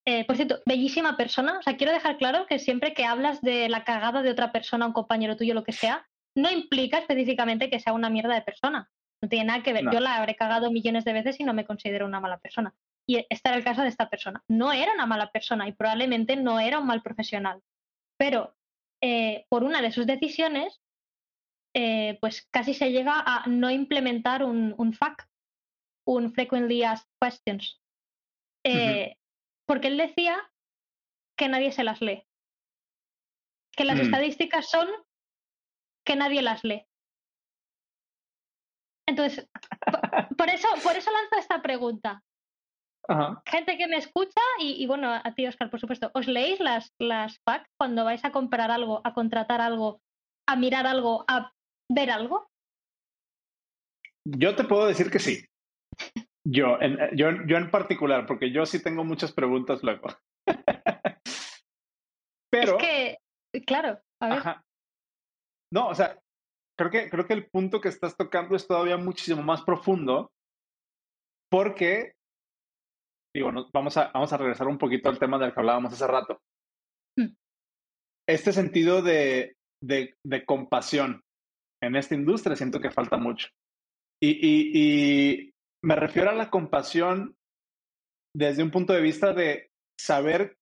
eh, por cierto, bellísima persona. O sea, quiero dejar claro que siempre que hablas de la cagada de otra persona, un compañero tuyo, lo que sea, no implica específicamente que sea una mierda de persona. No tiene nada que ver. Yo la habré cagado millones de veces y no me considero una mala persona. Y este era el caso de esta persona. No era una mala persona y probablemente no era un mal profesional. Pero eh, por una de sus decisiones, eh, pues casi se llega a no implementar un, un FAQ, un Frequently Asked Questions porque él decía que nadie se las lee. Que las mm. estadísticas son que nadie las lee. Entonces, por, eso, por eso lanzo esta pregunta. Gente que me escucha y, bueno, a ti, Oscar, por supuesto, ¿os leéis las, las PAC cuando vais a comprar algo, a contratar algo, a mirar algo, a ver algo? Yo te puedo decir que sí. Yo en, eh, yo, yo en particular, porque yo sí tengo muchas preguntas luego. <laughs> Pero. Es que, claro, a ver. No, o sea, creo que, creo que el punto que estás tocando es todavía muchísimo más profundo, porque, digo, vamos, a, vamos a regresar un poquito al tema del que hablábamos hace rato. Mm. Este sentido de, de, de, compasión en esta industria siento que falta mucho. Y, y, y me refiero a la compasión desde un punto de vista de saber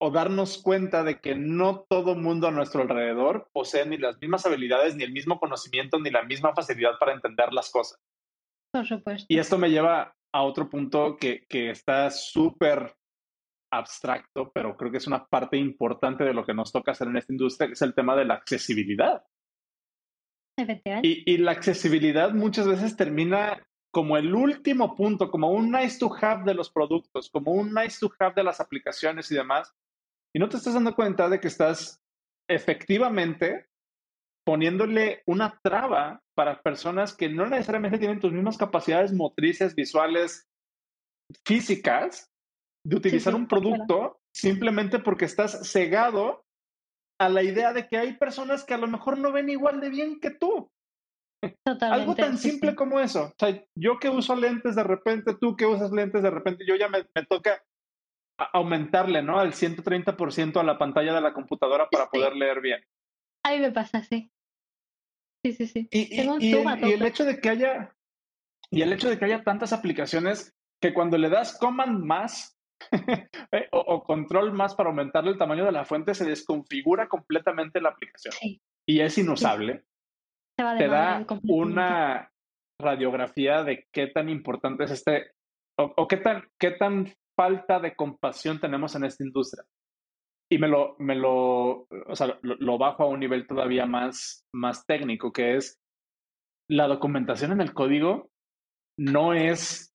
o darnos cuenta de que no todo mundo a nuestro alrededor posee ni las mismas habilidades, ni el mismo conocimiento, ni la misma facilidad para entender las cosas. Por supuesto. Y esto me lleva a otro punto que, que está súper abstracto, pero creo que es una parte importante de lo que nos toca hacer en esta industria, que es el tema de la accesibilidad. Y, y la accesibilidad muchas veces termina como el último punto, como un nice to have de los productos, como un nice to have de las aplicaciones y demás, y no te estás dando cuenta de que estás efectivamente poniéndole una traba para personas que no necesariamente tienen tus mismas capacidades motrices, visuales, físicas, de utilizar un producto simplemente porque estás cegado a la idea de que hay personas que a lo mejor no ven igual de bien que tú. Algo tan simple como eso. O sea, yo que uso lentes de repente, tú que usas lentes de repente, yo ya me, toca aumentarle, ¿no? Al 130% a la pantalla de la computadora para poder leer bien. A mí me pasa, sí. Sí, sí, sí. Y, el, hecho de que haya, y el hecho de que haya tantas aplicaciones que cuando le das command más <laughs> eh, o, control más para aumentarle el tamaño de la fuente, se desconfigura completamente la aplicación. Y es inusable te da una radiografía de qué tan importante es este, o, qué, tan, qué tan falta de compasión tenemos en esta industria. Y me lo, me lo, o sea, lo, bajo a un nivel todavía más, más técnico, que es la documentación en el código no es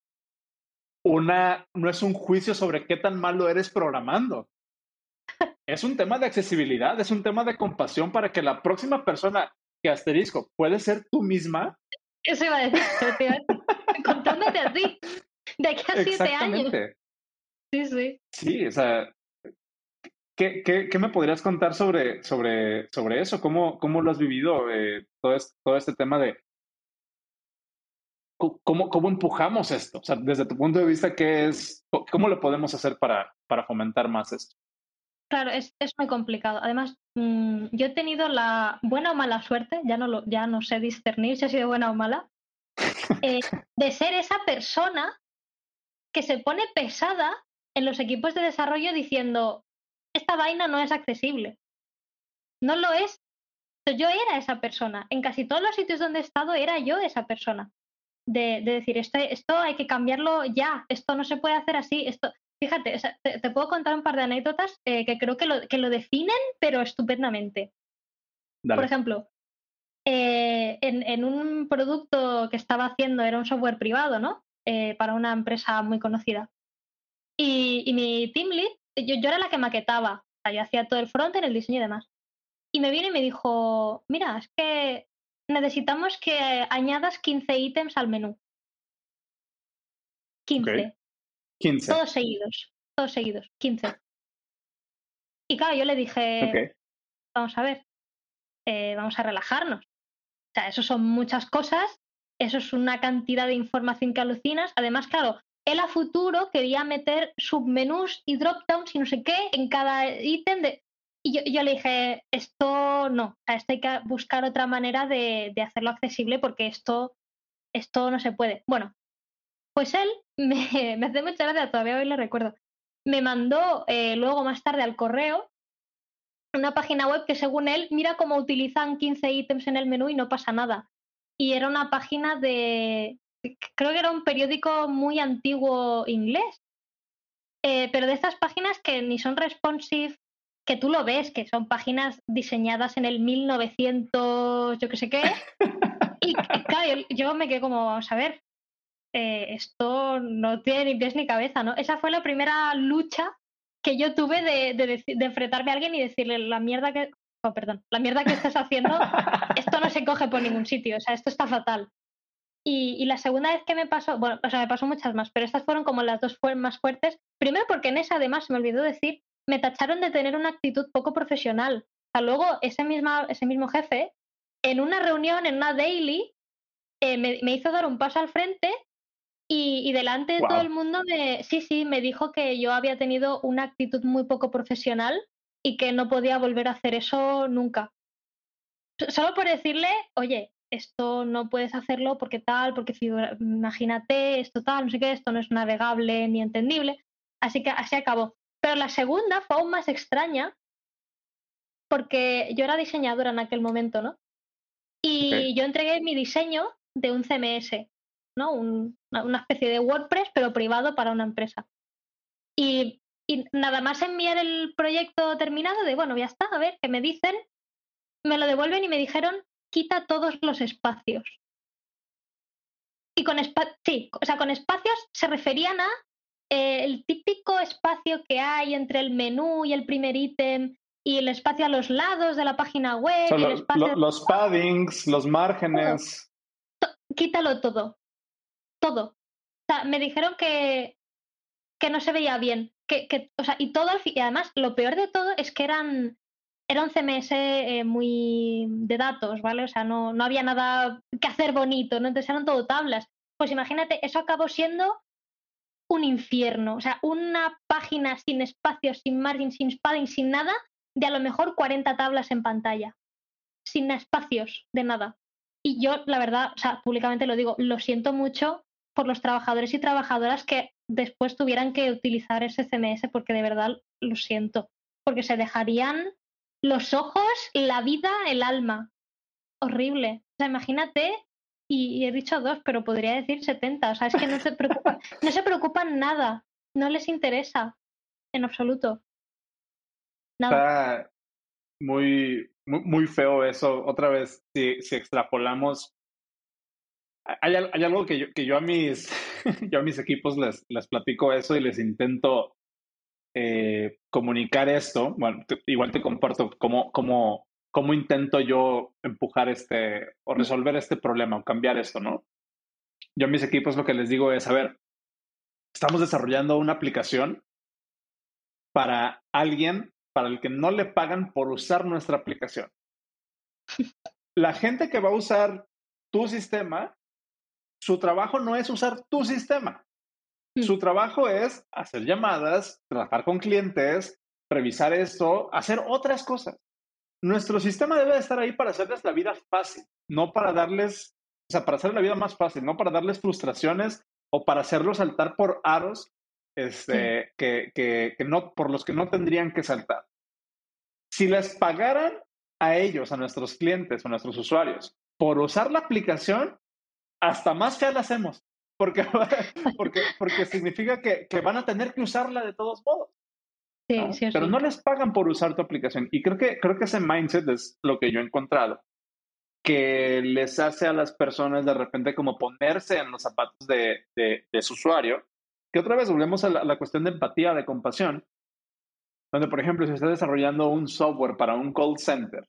una, no es un juicio sobre qué tan malo eres programando. Es un tema de accesibilidad, es un tema de compasión para que la próxima persona que asterisco, ¿puedes ser tú misma? Eso iba a decir, contándote a ti, de aquí a siete años. Sí, sí. Sí, o sea, ¿qué, qué, qué me podrías contar sobre, sobre, sobre eso? ¿Cómo, cómo lo has vivido eh, todo, este, todo este tema de cómo, cómo empujamos esto? O sea, desde tu punto de vista, ¿qué es, ¿cómo lo podemos hacer para, para fomentar más esto? Claro, es, es muy complicado. Además, mm, yo he tenido la buena o mala suerte, ya no, lo, ya no sé discernir si ha sido buena o mala, eh, <laughs> de ser esa persona que se pone pesada en los equipos de desarrollo diciendo, esta vaina no es accesible. No lo es. Yo era esa persona. En casi todos los sitios donde he estado era yo esa persona. De, de decir, esto, esto hay que cambiarlo ya, esto no se puede hacer así, esto fíjate, te, puedo contar un par de anécdotas eh, que creo que lo, que lo definen, pero estupendamente. Por ejemplo, eh, en, un producto que estaba haciendo, era un software privado, ¿no? Eh, para una empresa muy conocida. Y, mi team lead, yo, yo, era la que maquetaba, o sea, yo hacía todo el front en el diseño y demás. Y me vino y me dijo, mira, es que necesitamos que añadas 15 ítems al menú. 15. 15. Todos seguidos, todos seguidos, 15. Y claro, yo le dije, vamos a ver, eh, vamos a relajarnos. O sea, eso son muchas cosas, eso es una cantidad de información que alucinas. Además, claro, él a futuro quería meter submenús y dropdowns y no sé qué en cada ítem. Y yo, le dije, esto no, sea, esto hay que buscar otra manera de, de hacerlo accesible porque esto, esto no se puede. Bueno, pues él <laughs> me, hace mucha gracia, todavía hoy lo recuerdo. Me mandó eh, luego más tarde al correo una página web que según él mira cómo utilizan 15 ítems en el menú y no pasa nada. Y era una página de, creo que era un periódico muy antiguo inglés, eh, pero de estas páginas que ni son responsive, que tú lo ves, que son páginas diseñadas en el 1900, yo qué sé qué. Y <laughs> claro, yo me quedé como, vamos a ver, eh, esto no tiene ni pies ni cabeza, ¿no? Esa fue la primera lucha que yo tuve de, de, enfrentarme a alguien y decirle la mierda que, oh, perdón, la mierda que estás haciendo, esto no se coge por ningún sitio, o sea, esto está fatal. Y, la segunda vez que me pasó, bueno, o sea, me pasó muchas más, pero estas fueron como las dos más fuertes. Primero porque en esa, además, me olvidó decir, me tacharon de tener una actitud poco profesional. O sea, luego ese, misma, ese mismo jefe, en una reunión, en una daily, eh, me, me, hizo dar un paso al frente y, delante de todo el mundo, me, sí, sí, me dijo que yo había tenido una actitud muy poco profesional y que no podía volver a hacer eso nunca. Solo por decirle, oye, esto no puedes hacerlo porque tal, porque imagínate, esto tal, no sé qué, esto no es navegable ni entendible. Así que así acabó. Pero la segunda fue aún más extraña porque yo era diseñadora en aquel momento, ¿no? Y yo entregué mi diseño de un CMS, ¿no? una especie de WordPress, pero privado para una empresa. Y, nada más enviar el proyecto terminado, de bueno, ya está, a ver, ¿qué me dicen? Me lo devuelven y me dijeron, quita todos los espacios. Y con sí, o sea, con espacios se referían a eh, el típico espacio que hay entre el menú y el primer ítem y el espacio a los lados de la página web. los paddings, los márgenes. quítalo todo todo. O sea, me dijeron que, que no se veía bien. Que, que, o sea, y todo y además lo peor de todo es que eran, era un CMS eh, muy de datos, ¿vale? O sea, no, no había nada que hacer bonito, ¿no? Entonces eran todo tablas. Pues imagínate, eso acabó siendo un infierno. O sea, una página sin espacios, sin margin, sin padding, sin nada, de a lo mejor 40 tablas en pantalla. Sin espacios de nada. Y yo, la verdad, o sea, públicamente lo digo, lo siento mucho por los trabajadores y trabajadoras que después tuvieran que utilizar ese CMS porque de verdad lo siento, porque se dejarían los ojos, la vida, el alma. Horrible. O sea, imagínate, y, he dicho dos, pero podría decir 70. O sea, es que no se preocupan, <laughs> no se preocupan nada, no les interesa en absoluto. Nada. Está muy, muy, muy feo eso. Otra vez, si, si extrapolamos hay, algo que yo, que yo a mis, <laughs> yo a mis equipos les, les platico eso y les intento eh, comunicar esto. Bueno, igual te comparto cómo, cómo, cómo intento yo empujar este o resolver este problema o cambiar esto, ¿no? Yo a mis equipos lo que les digo es, a ver, estamos desarrollando una aplicación para alguien para el que no le pagan por usar nuestra aplicación. La gente que va a usar tu sistema su trabajo no es usar tu sistema. Mm. Su trabajo es hacer llamadas, trabajar con clientes, revisar esto, hacer otras cosas. Nuestro sistema debe estar ahí para hacerles la vida fácil, no para darles, o sea, para hacer la vida más fácil, no para darles frustraciones o para hacerlos saltar por aros este, que, que, que no, por los que no tendrían que saltar. Si les pagaran a ellos, a nuestros clientes o a nuestros usuarios, por usar la aplicación, hasta más fea la hacemos. Porque, <laughs> porque, porque significa que, que, van a tener que usarla de todos modos. Sí, sí, Pero no les pagan por usar tu aplicación. Y creo que, creo que ese mindset es lo que yo he encontrado, que les hace a las personas de repente como ponerse en los zapatos de, de, su usuario, que otra vez volvemos a la, cuestión de empatía, de compasión, donde, por ejemplo, si estás desarrollando un software para un call center,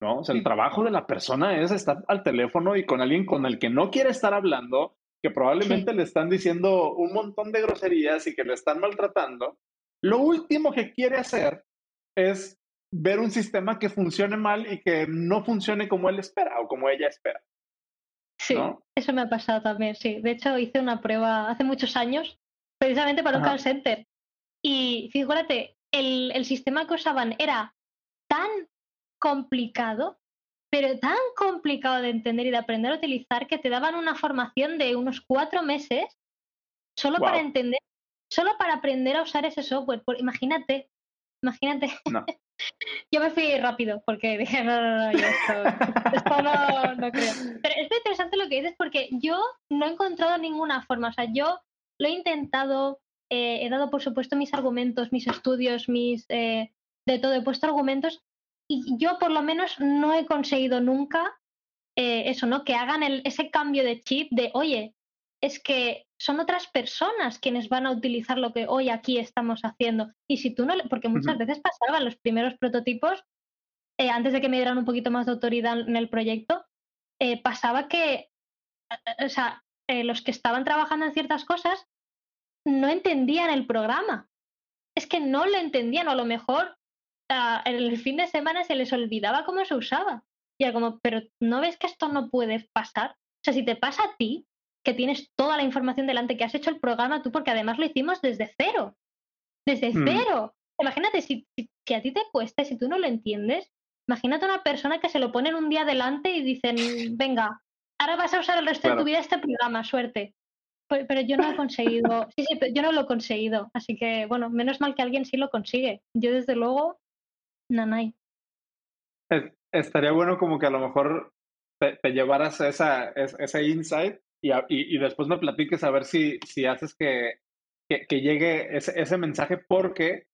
¿no? O sea, el trabajo de la persona es estar al teléfono y con alguien con el que no quiere estar hablando, que probablemente le están diciendo un montón de groserías y que le están maltratando, lo último que quiere hacer es ver un sistema que funcione mal y que no funcione como él espera o como ella espera. Sí, eso me ha pasado también, sí. De hecho, hice una prueba hace muchos años, precisamente para un call center. Y fíjate, el, el sistema que usaban era tan complicado, pero tan complicado de entender y de aprender a utilizar que te daban una formación de unos cuatro meses solo para entender solo para aprender a usar ese software. imagínate, imagínate. <laughs> yo me fui rápido porque dije, no, no, no, esto, no, no creo. Pero es muy interesante lo que dices porque yo no he encontrado ninguna forma. O sea, yo lo he intentado, eh, he dado por supuesto mis argumentos, mis estudios, mis... Eh, de todo, he puesto argumentos y yo por lo menos no he conseguido nunca eh, eso, ¿no? Que hagan el, ese cambio de chip de, oye, es que son otras personas quienes van a utilizar lo que hoy aquí estamos haciendo. Y si tú no, porque muchas veces pasaban los primeros prototipos, eh, antes de que me dieran un poquito más de autoridad en el proyecto, eh, pasaba que, o sea, los que estaban trabajando en ciertas cosas no entendían el programa. Es que no lo entendían, o a lo mejor en el fin de semana se les olvidaba cómo se usaba. Y era como, pero ¿no ves que esto no puede pasar? O sea, si te pasa a ti, que tienes toda la información delante, que has hecho el programa tú, porque además lo hicimos desde cero. Desde mm. cero. Imagínate, si, que a ti te cueste, si tú no lo entiendes, imagínate una persona que se lo ponen un día delante y dicen, venga, ahora vas a usar el resto de tu vida este programa, suerte. Pero, yo no he conseguido, sí, sí, yo no lo he conseguido. Así que, bueno, menos mal que alguien sí lo consigue. Yo, desde luego, nanay. Estaría bueno como que a lo mejor te, llevaras esa, ese insight y, y, después me platiques a ver si, si haces que, que, llegue ese, ese, mensaje porque,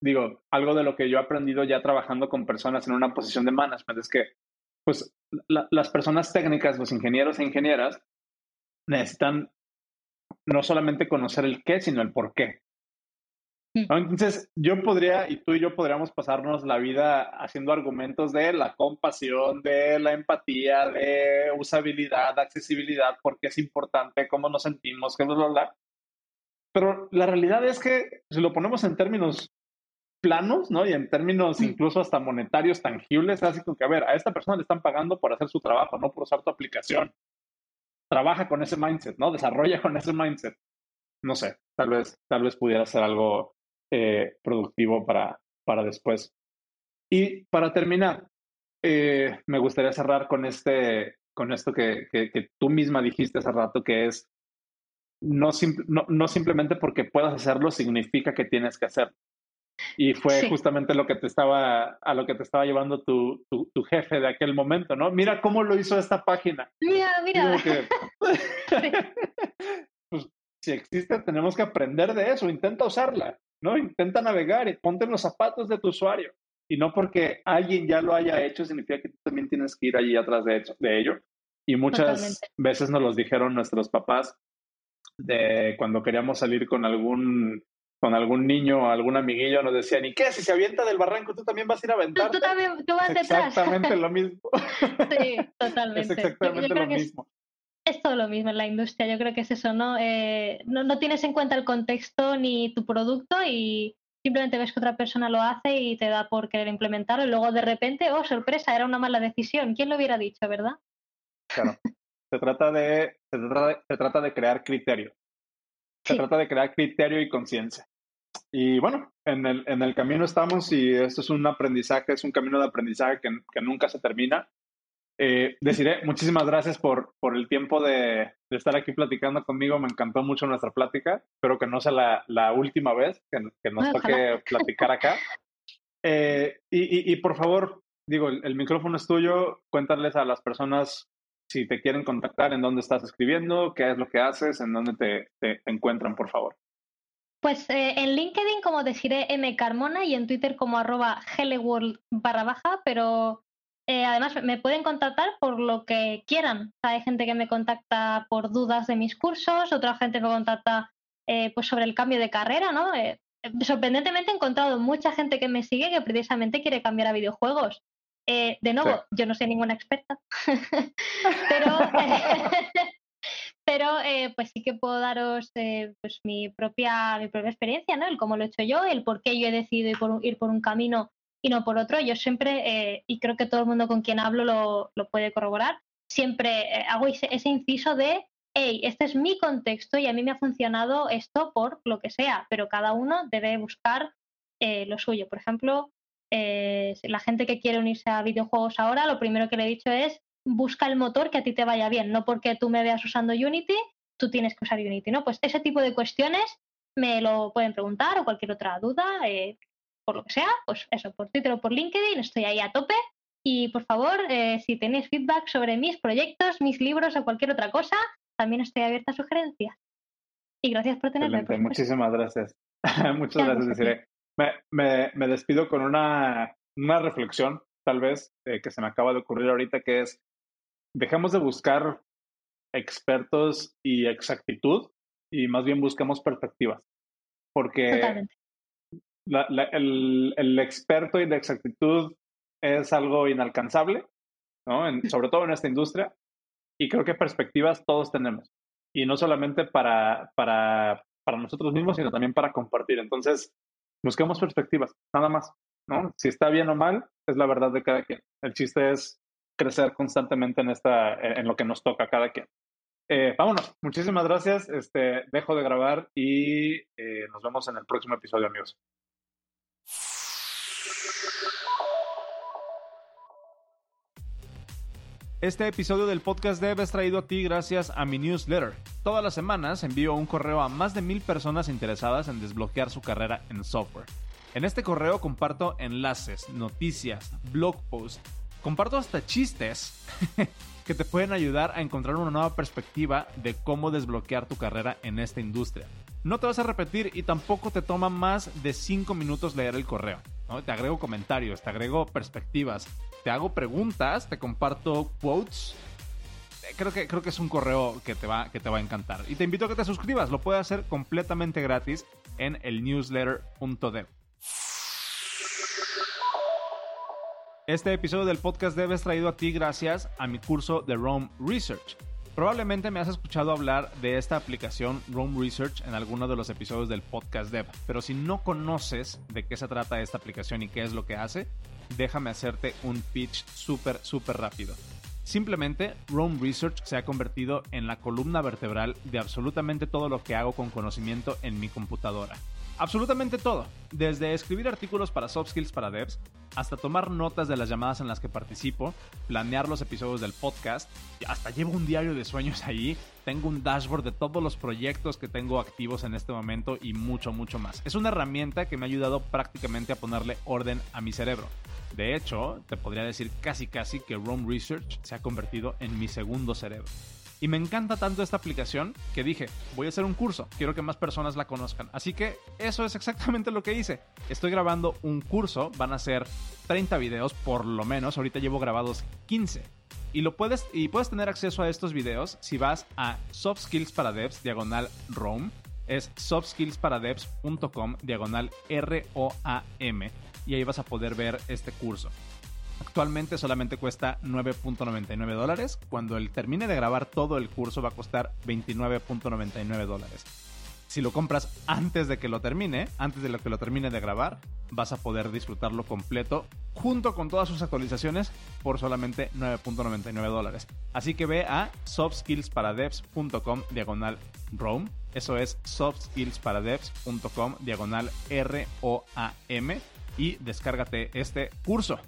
digo, algo de lo que yo he aprendido ya trabajando con personas en una posición de management es que, pues, las personas técnicas, los ingenieros e ingenieras, necesitan no solamente conocer el qué, sino el por qué. Mm. Entonces, yo podría, y tú y yo podríamos pasarnos la vida haciendo argumentos de la compasión, de la empatía, de usabilidad, accesibilidad, porque es importante, cómo nos sentimos, qué bla, bla, Pero la realidad es que si lo ponemos en términos planos, ¿no? Y en términos mm. incluso hasta monetarios tangibles, así como que, a ver, a esta persona le están pagando por hacer su trabajo, no por usar tu aplicación. Trabaja con ese mindset, ¿no? Desarrolla con ese mindset. No sé, tal vez, tal vez pudiera ser algo eh, productivo para, para después. Y para terminar, eh, me gustaría cerrar con, este, con esto que, que, tú misma dijiste hace rato, que es no, no, no, simplemente porque puedas hacerlo significa que tienes que hacerlo. Y fue justamente lo que te estaba, a lo que te estaba llevando tu, tu, jefe de aquel momento, ¿no? Mira cómo lo hizo esta página. Mira, mira. <laughs> <laughs> pues, si existe, tenemos que aprender de eso, intenta usarla. ¿No? Intenta navegar y ponte en los zapatos de tu usuario. Y no porque alguien ya lo haya hecho, significa que tú también tienes que ir allí atrás de, de ello. Y muchas veces nos los dijeron nuestros papás de cuando queríamos salir con algún con algún niño o algún amiguillo nos decían, ¿y qué? Si se avienta del barranco, tú también vas a ir a aventar. Tú, también, tú vas detrás. Exactamente lo mismo. <laughs> Sí, <laughs> totalmente. Es exactamente lo mismo es todo lo mismo en la industria, yo creo que es eso, ¿no? Eh, ¿no? ¿no? tienes en cuenta el contexto ni tu producto y simplemente ves que otra persona lo hace y te da por querer implementarlo y luego de repente, oh, sorpresa, era una mala decisión. ¿Quién lo hubiera dicho, verdad? Claro. Se trata de, se trata de, crear criterio. Se trata de crear criterio y conciencia. Y bueno, en el, en el camino estamos y esto es un aprendizaje, es un camino de aprendizaje que, que nunca se termina. Eh, deciré muchísimas gracias por, por el tiempo de, estar aquí platicando conmigo. Me encantó mucho nuestra plática. Espero que no sea la, la última vez que, que nos toque <laughs> platicar acá. Eh, y, y, por favor, digo, el, micrófono es tuyo. Cuéntales a las personas si te quieren contactar, en dónde estás escribiendo, qué es lo que haces, en dónde te, te, encuentran, por favor. Pues eh, en LinkedIn como deciré M Carmona y en Twitter como arroba barra baja, pero eh, además me pueden contactar por lo que quieran. hay gente que me contacta por dudas de mis cursos, otra gente me contacta eh, pues sobre el cambio de carrera, ¿no? sorprendentemente he encontrado mucha gente que me sigue que precisamente quiere cambiar a videojuegos. Eh, de nuevo, yo no soy ninguna experta, <laughs> pero, <laughs> pero eh, pues sí que puedo daros eh, pues mi propia, mi propia experiencia, ¿no? El cómo lo he hecho yo, el por qué yo he decidido ir por, ir por un camino y no por otro. Yo siempre, y creo que todo el mundo con quien hablo lo, lo puede corroborar, siempre hago ese, inciso de hey, este es mi contexto y a mí me ha funcionado esto por lo que sea, pero cada uno debe buscar lo suyo. Por ejemplo, eh, la gente que quiere unirse a videojuegos ahora, lo primero que le he dicho es busca el motor que a ti te vaya bien, no porque tú me veas usando Unity, tú tienes que usar Unity, ¿no? Pues ese tipo de cuestiones me lo pueden preguntar o cualquier otra duda, eh, por lo que sea, pues eso, por Twitter o por LinkedIn, estoy ahí a tope. Y por favor, eh, si tenéis feedback sobre mis proyectos, mis libros o cualquier otra cosa, también estoy abierta a sugerencias. Y gracias por tenerme. Muchísimas gracias. <laughs> Muchas gracias, Desiree. Me, me, despido con una, una reflexión, tal vez, eh, que se me acaba de ocurrir ahorita, que es, dejemos de buscar expertos y exactitud y más bien busquemos perspectivas. Porque el, el, experto y la exactitud es algo inalcanzable, ¿no? sobre todo en esta industria, y creo que perspectivas todos tenemos. Y no solamente para, para, para nosotros mismos, sino también para compartir. Entonces, busquemos perspectivas, nada más, ¿no? Si está bien o mal, es la verdad de cada quien. El chiste es crecer constantemente en, esta, en lo que nos toca a cada quien. Eh, vámonos, muchísimas gracias. Este, dejo de grabar y eh, nos vemos en el próximo episodio, amigos. Este episodio del podcast Dev es traído a ti gracias a mi newsletter. Todas las semanas envío un correo a más de mil personas interesadas en desbloquear su carrera en software. En este correo comparto enlaces, noticias, blog posts, comparto hasta chistes <laughs> que te pueden ayudar a encontrar una nueva perspectiva de cómo desbloquear tu carrera en esta industria. No te vas a repetir y tampoco te toma más de 5 minutos leer el correo. Te agrego comentarios, te agrego perspectivas, te hago preguntas, te comparto quotes. Creo que, creo que es un correo que te, va, que te va a encantar. Y te invito a que te suscribas. Lo puedes hacer completamente gratis en el newsletter.dev. Este episodio del podcast Dev es traído a ti gracias a mi curso de Rome Research. Probablemente me has escuchado hablar de esta aplicación Rome Research en alguno de los episodios del podcast Dev, pero si no conoces de qué se trata esta aplicación y qué es lo que hace, déjame hacerte un pitch súper, súper rápido. Simplemente, Rome Research se ha convertido en la columna vertebral de absolutamente todo lo que hago con conocimiento en mi computadora. Absolutamente todo, desde escribir artículos para soft skills para devs, hasta tomar notas de las llamadas en las que participo, planear los episodios del podcast, hasta llevo un diario de sueños <laughs> ahí, tengo un dashboard de todos los proyectos que tengo activos en este momento y mucho, mucho más. Es una herramienta que me ha ayudado prácticamente a ponerle orden a mi cerebro. De hecho, te podría decir casi casi que Rome Research se ha convertido en mi segundo cerebro. Y me encanta tanto esta aplicación que dije, voy a hacer un curso, quiero que más personas la conozcan. Así que eso es exactamente lo que hice. Estoy grabando un curso, van a ser 30 videos por lo menos, ahorita llevo grabados 15. Y, lo puedes, y puedes tener acceso a estos videos si vas a Soft Skills para Devs, diagonal Rome. Es softskillsparadevs.com, diagonal R-O-A-M y ahí vas a poder ver este curso. Actualmente solamente cuesta 9.99 dólares. Cuando él termine de grabar todo el curso va a costar 29.99 dólares. Si lo compras antes de que lo termine, antes de lo que lo termine de grabar, vas a poder disfrutarlo completo junto con todas sus actualizaciones por solamente 9.99 dólares. Así que ve a softskillsparadevs.com diagonal Rome. Eso es softskillsparadevs.com diagonal R-O-A-M y descárgate este curso.